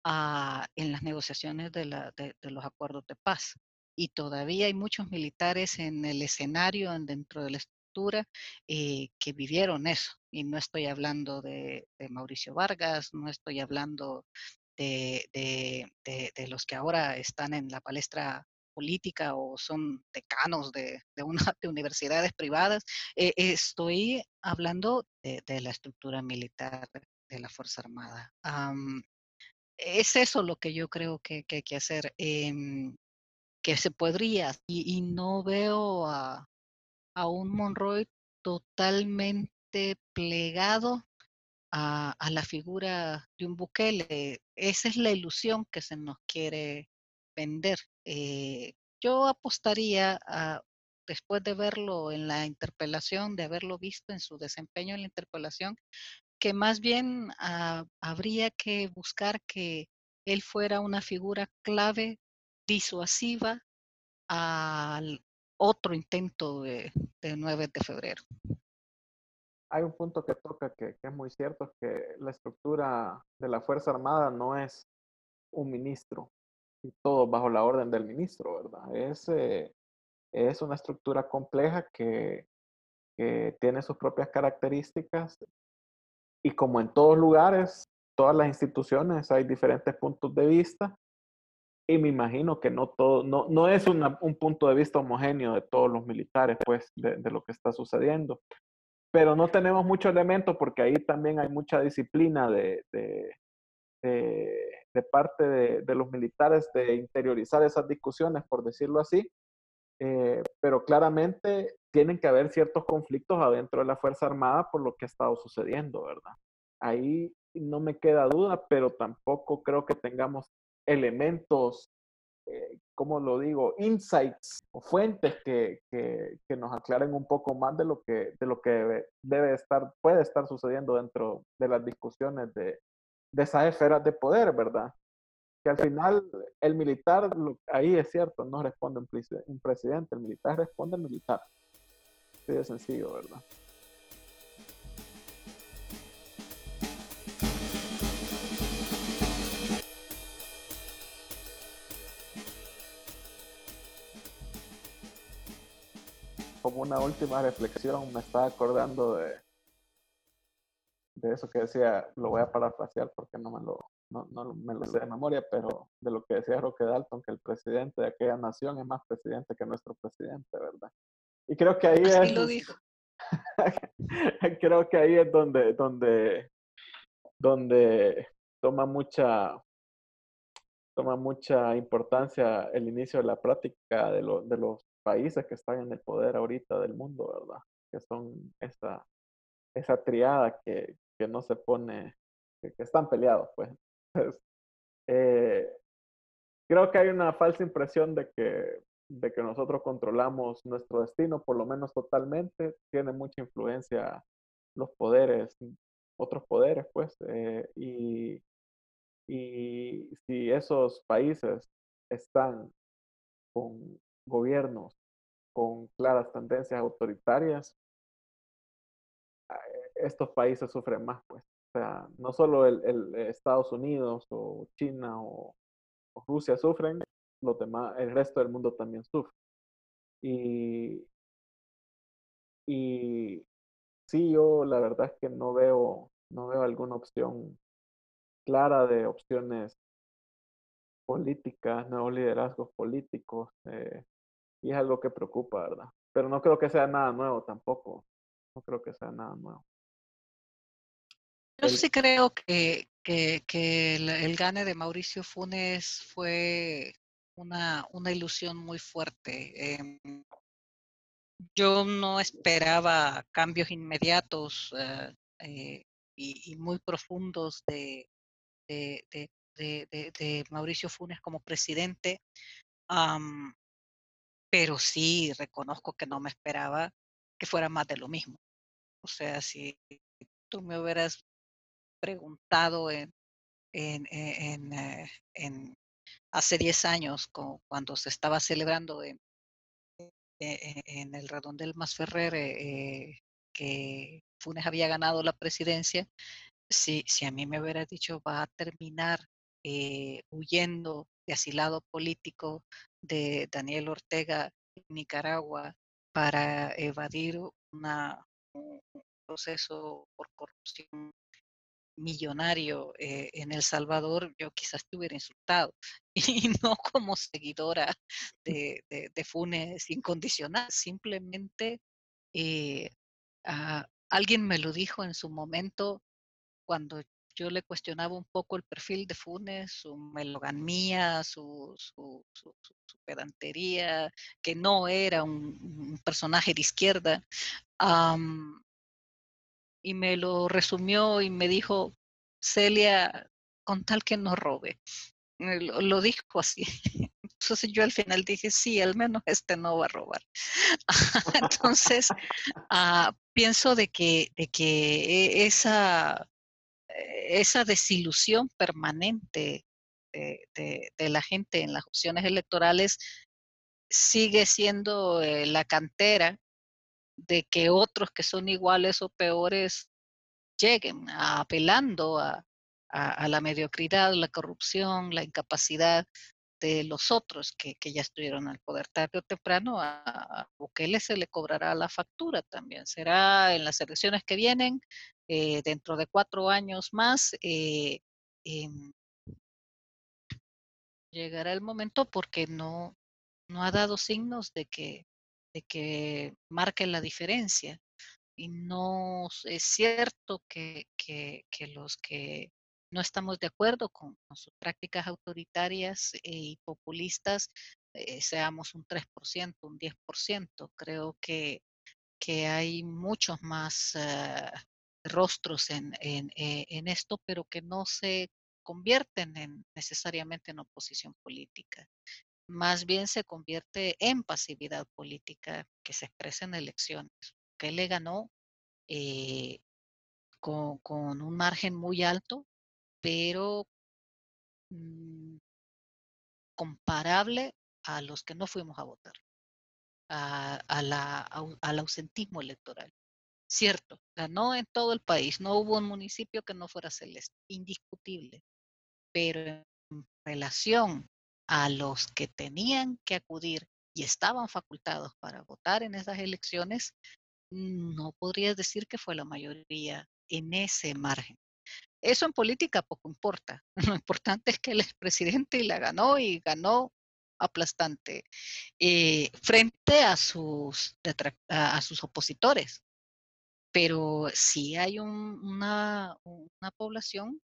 en las negociaciones de, los acuerdos de paz. Y todavía hay muchos militares en el escenario, dentro de la estructura, eh, que vivieron eso. Y no estoy hablando de, Mauricio Vargas, no estoy hablando de, de, los que ahora están en la palestra política o son decanos de, de, una, de universidades privadas. Eh, estoy hablando de, la estructura militar de la Fuerza Armada. Es eso lo que yo creo que, hay que hacer, em, que se podría, y, no veo a, a un Monroy totalmente plegado a, a, la figura de un Bukele. Esa es la ilusión que se nos quiere vender. Eh, yo apostaría a, después de verlo en la interpelación, de haberlo visto en su desempeño en la interpelación, que más bien ah, habría que buscar que él fuera una figura clave, disuasiva al otro intento de, 9 de febrero. Hay un punto que toca que, es muy cierto, que la estructura de la Fuerza Armada no es un ministro, todo bajo la orden del ministro, ¿verdad? Es, eh, es una estructura compleja que, tiene sus propias características y como en todos lugares, todas las instituciones hay diferentes puntos de vista y me imagino que no todo, no, no es un punto de vista homogéneo de todos los militares, pues, de, lo que está sucediendo. Pero no tenemos mucho elemento porque ahí también hay mucha disciplina de, de, de, parte de, los militares de interiorizar esas discusiones, por decirlo así. Eh, pero claramente tienen que haber ciertos conflictos adentro de la Fuerza Armada por lo que ha estado sucediendo, ¿verdad? Ahí no me queda duda, pero tampoco creo que tengamos elementos, eh, como lo digo, insights o fuentes que, que, que, nos aclaren un poco más de lo que, de lo que debe, estar, puede estar sucediendo dentro de las discusiones de, de esas esferas de poder, ¿verdad? Que al final el militar, ahí es cierto, no responde un, presidente, el militar responde al militar. Así de sencillo, ¿verdad? como una última reflexión, me estaba acordando de, de eso que decía, lo voy a parafrasear porque no me lo, no, no me lo sé de memoria, pero de lo que decía Roque Dalton, que el presidente de aquella nación es más presidente que nuestro presidente, ¿verdad? Y creo que ahí es... Lo dijo. creo que ahí es donde, donde, donde toma mucha toma mucha importancia el inicio de la práctica de, lo, de los países que están en el poder ahorita del mundo, ¿verdad? Que son esa, esa triada que, que no se pone, que, están peleados, pues. Eh, creo que hay una falsa impresión de que, de que nosotros controlamos nuestro destino, por lo menos totalmente. Tiene mucha influencia los poderes, otros poderes, pues. Eh, y, y si esos países están con gobiernos con claras tendencias autoritarias, estos países sufren más, pues. O sea, no solo el, Estados Unidos o China o, Rusia sufren, los demás, el resto del mundo también sufre. Y, y sí, yo la verdad es que no veo, no veo alguna opción clara de opciones políticas, nuevos liderazgos políticos. Eh, y es algo que preocupa, ¿verdad? Pero no creo que sea nada nuevo tampoco. No creo que sea nada nuevo. Yo sí creo que, que, que el, gane de Mauricio Funes fue una, una ilusión muy fuerte. Em, yo no esperaba cambios inmediatos eh, eh, y, muy profundos de, de, de, de, Mauricio Funes como presidente pero sí reconozco que no me esperaba que fuera más de lo mismo. O sea, si tú me hubieras preguntado en, en, en, eh, en, hace 10 años, cuando se estaba celebrando en, e, en el redondel Más Ferrer eh, que Funes había ganado la presidencia, si, si a mí me hubiera dicho va a terminar eh, huyendo de asilado político de Daniel Ortega en Nicaragua para evadir una, un proceso por corrupción millonario eh, en El Salvador, yo quizás te hubiera insultado y no como seguidora de, de, Funes incondicional, simplemente eh, ah, alguien me lo dijo en su momento cuando yo le cuestionaba un poco el perfil de Funes, su melogamía, su, su, pedantería, que no era un, personaje de izquierda. Y me lo resumió y me dijo, Celia, con tal que no robe. Lo, dijo así. Entonces yo al final dije, sí, al menos este no va a robar. Entonces, ah, pienso de que, de que e, esa esa desilusión permanente de, la gente en las opciones electorales sigue siendo eh, la cantera de que otros que son iguales o peores lleguen apelando a, la mediocridad, la corrupción, la incapacidad de los otros que, ya estuvieron al poder tarde o temprano, a, a Bukele se le cobrará la factura también. Será en las elecciones que vienen eh, dentro de cuatro años más, eh, em llegará el momento porque no, no ha dado signos de que, de que marque la diferencia. Y no es cierto que, que, los que no estamos de acuerdo con, sus prácticas autoritarias y populistas eh, seamos un 3%, un 10%. Creo que, que hay muchos más eh, rostros en, en, eh, en, esto, pero que no se convierten en, necesariamente en oposición política. Más bien se convierte en pasividad política que se expresa en elecciones. Que le ganó eh, con, un margen muy alto, pero mmm, comparable a los que no fuimos a votar, a la, al ausentismo electoral. Cierto, ganó en todo el país, no hubo un municipio que no fuera celeste, indiscutible, pero en relación a los que tenían que acudir y estaban facultados para votar en esas elecciones, no podrías decir que fue la mayoría en ese margen. Eso en política poco importa. Lo importante es que el presidente la ganó y ganó aplastante eh, frente a sus, a, sus opositores. Pero sí hay una, una población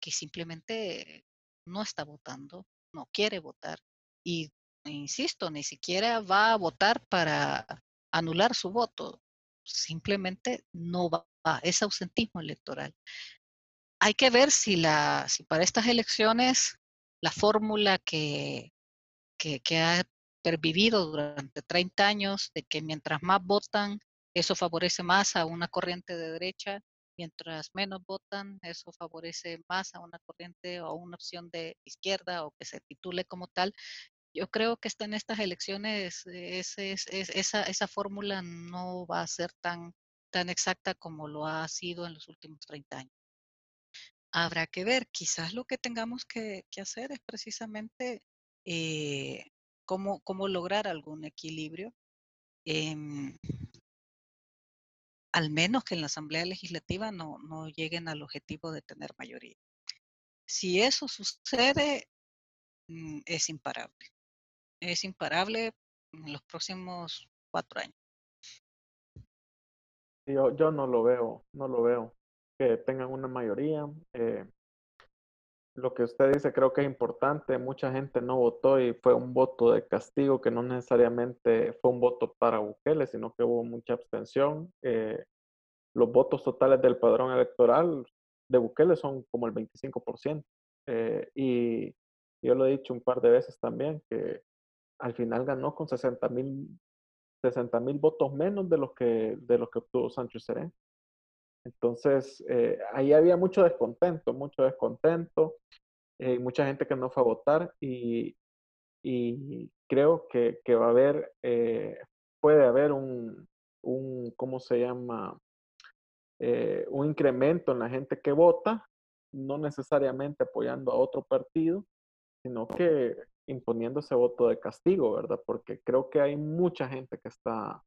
que simplemente no está votando, no quiere votar y, insisto, ni siquiera va a votar para anular su voto, simplemente no va, es ausentismo electoral. Hay que ver si, la, si para estas elecciones la fórmula que, que, que ha pervivido durante 30 años de que mientras más votan, eso favorece más a una corriente de derecha mientras menos votan, eso favorece más a una corriente o a una opción de izquierda o que se titule como tal. Yo creo que en estas elecciones es, esa, esa fórmula no va a ser tan, tan exacta como lo ha sido en los últimos 30 años. Habrá que ver, quizás lo que tengamos que, hacer es precisamente eh, cómo, cómo lograr algún equilibrio. Em, al menos que en la Asamblea Legislativa no, no lleguen al objetivo de tener mayoría. Si eso sucede, mm, es imparable. Es imparable en los próximos cuatro años. Yo, yo no lo veo, no lo veo. Que tengan una mayoría. Eh, lo que usted dice creo que es importante. Mucha gente no votó y fue un voto de castigo que no necesariamente fue un voto para Bukele, sino que hubo mucha abstención. Eh, los votos totales del padrón electoral de Bukele son como el 25%. Eh, y yo lo he dicho un par de veces también, que al final ganó con 60 mil 60 mil votos menos de los que, de los que obtuvo Sancho Serén. Entonces, eh, ahí había mucho descontento, mucho descontento, eh, mucha gente que no fue a votar y, y creo que, que, va a haber, eh, puede haber un, un, ¿cómo se llama? Eh, un incremento en la gente que vota, no necesariamente apoyando a otro partido, sino que imponiendo ese voto de castigo, ¿verdad? Porque creo que hay mucha gente que está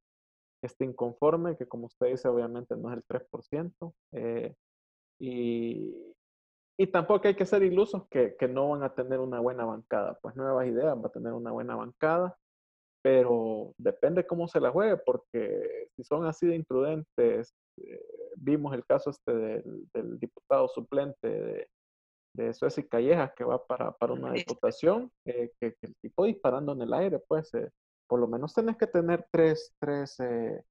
está inconforme, que como usted dice, obviamente no es el 3%. Eh, y, y, tampoco hay que ser ilusos que, que, no van a tener una buena bancada. Pues Nuevas Ideas va a tener una buena bancada, pero depende cómo se la juegue, porque si son así de imprudentes, eh, vimos el caso este del, del diputado suplente de, de Suecia y Callejas que va para, para una diputación, eh, que, que, el tipo disparando en el aire, pues por lo menos tenés que tener tres, tres, eh,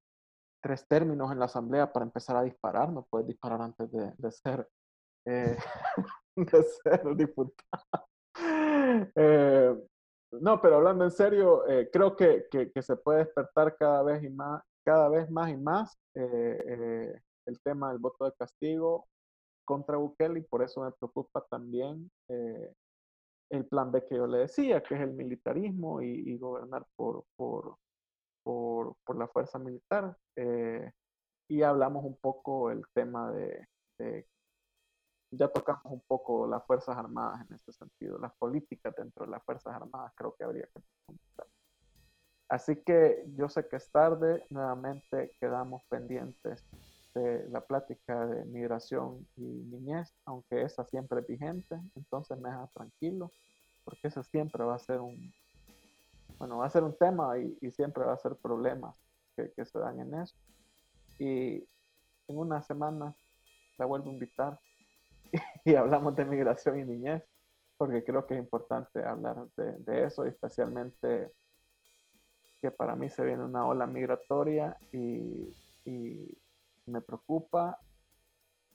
tres términos en la asamblea para empezar a disparar. No puedes disparar antes de, de ser, eh, de ser diputado. Eh, no, pero hablando en serio, creo que, que, se puede despertar cada vez, más, cada vez más y más el tema del voto de castigo contra Bukele y por eso me preocupa también el plan B que yo le decía, que es el militarismo y, gobernar por, por, por, por, la fuerza militar. Eh, y hablamos un poco el tema de, ya tocamos un poco las Fuerzas Armadas en este sentido, las políticas dentro de las Fuerzas Armadas creo que habría que. Así que yo sé que es tarde, nuevamente quedamos pendientes de la plática de migración y niñez, aunque esa siempre es vigente, entonces me deja tranquilo. porque eso siempre va a ser un, bueno, va a ser un tema y, siempre va a ser problemas que, que, se dan en eso. Y en una semana la vuelvo a invitar y, hablamos de migración y niñez, porque creo que es importante hablar de, eso, especialmente que para mí se viene una ola migratoria y, y me preocupa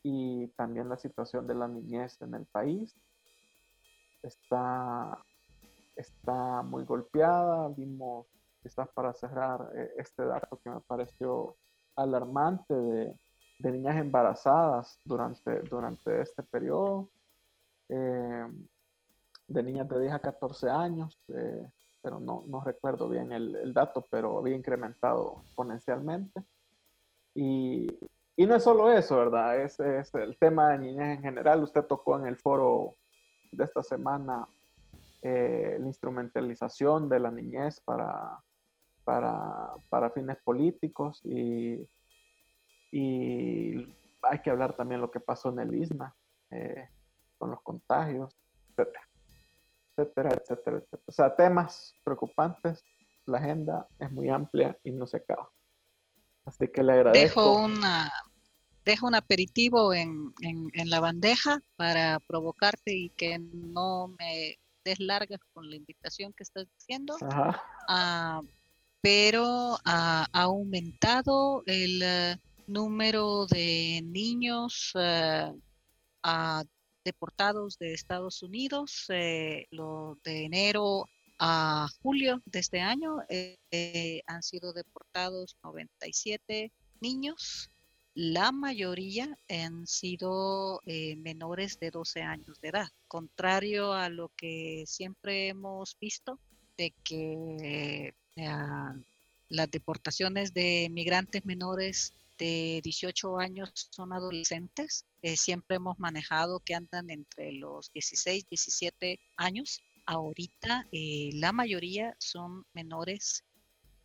y también la situación de la niñez en el país está, está muy golpeada. Vimos, quizás para cerrar eh, este dato que me pareció alarmante de, niñas embarazadas durante, durante este periodo, eh, de niñas de 10 a 14 años, eh, pero no, no, recuerdo bien el, dato, pero había incrementado exponencialmente. Y, no es solo eso, ¿verdad? Es, el tema de niñez en general. Usted tocó en el foro de esta semana eh, la instrumentalización de la niñez para, fines políticos y, hay que hablar también lo que pasó en el ISMA eh, con los contagios, etcétera, etcétera, etcétera, etcétera. O sea, temas preocupantes, la agenda es muy amplia y no se acaba. Así que le agradezco. Dejo una, dejo un aperitivo en, en, la bandeja para provocarte y que no me des largas con la invitación que estás haciendo. Ah, pero ha aumentado el eh, número de niños eh, deportados de Estados Unidos. Eh, lo de enero a julio de este año han sido deportados 97 niños la mayoría han sido eh, menores de 12 años de edad, contrario a lo que siempre hemos visto de que eh, las deportaciones de migrantes menores de 18 años son adolescentes. Eh, siempre hemos manejado que andan entre los 16, 17 años. Ahorita la mayoría son menores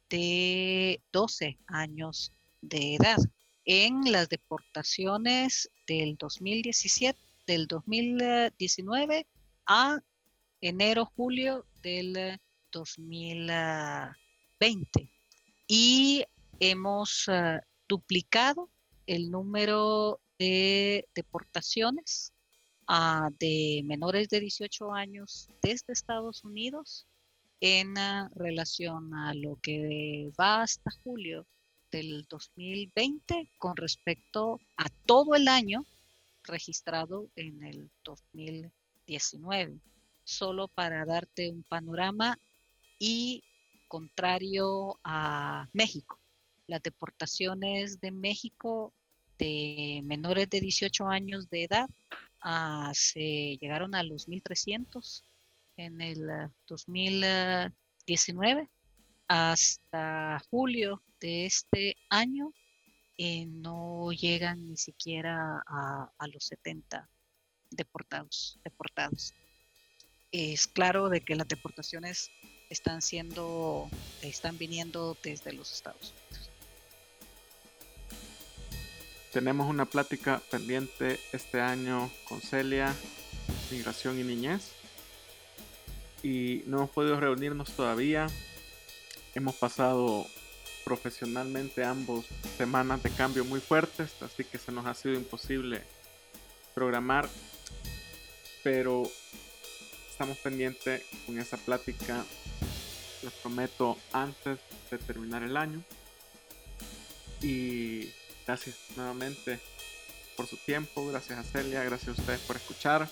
de 12 años de edad en las deportaciones del 2017, del 2019 a enero, julio del 2020. Y hemos eh, duplicado el número de deportaciones de menores de 18 años desde Estados Unidos en relación a lo que va hasta julio del 2020 con respecto a todo el año registrado en el 2019, solo para darte un panorama y contrario a México. Las deportaciones de México de menores de 18 años de edad ah, se llegaron a los 1.300 en el 2019 hasta julio de este año eh, no llegan ni siquiera a, los 70 deportados, deportados. Es claro de que las deportaciones están siendo, están viniendo desde los Estados Unidos. Tenemos una plática pendiente este año con Celia, Migración y Niñez. Y no hemos podido reunirnos todavía. Hemos pasado profesionalmente ambos semanas de cambio muy fuertes, así que se nos ha sido imposible programar, pero estamos pendientes con esa plática, les prometo, antes de terminar el año. Y gracias nuevamente por su tiempo, gracias a Celia, gracias a ustedes por escuchar.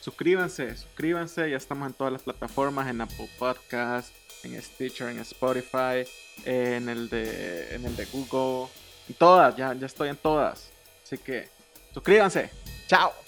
Suscríbanse, suscríbanse, ya estamos en todas las plataformas, en Apple Podcast, en Stitcher, en Spotify, en el de, en el de Google, en todas, ya, ya estoy en todas. Así que suscríbanse. Chao.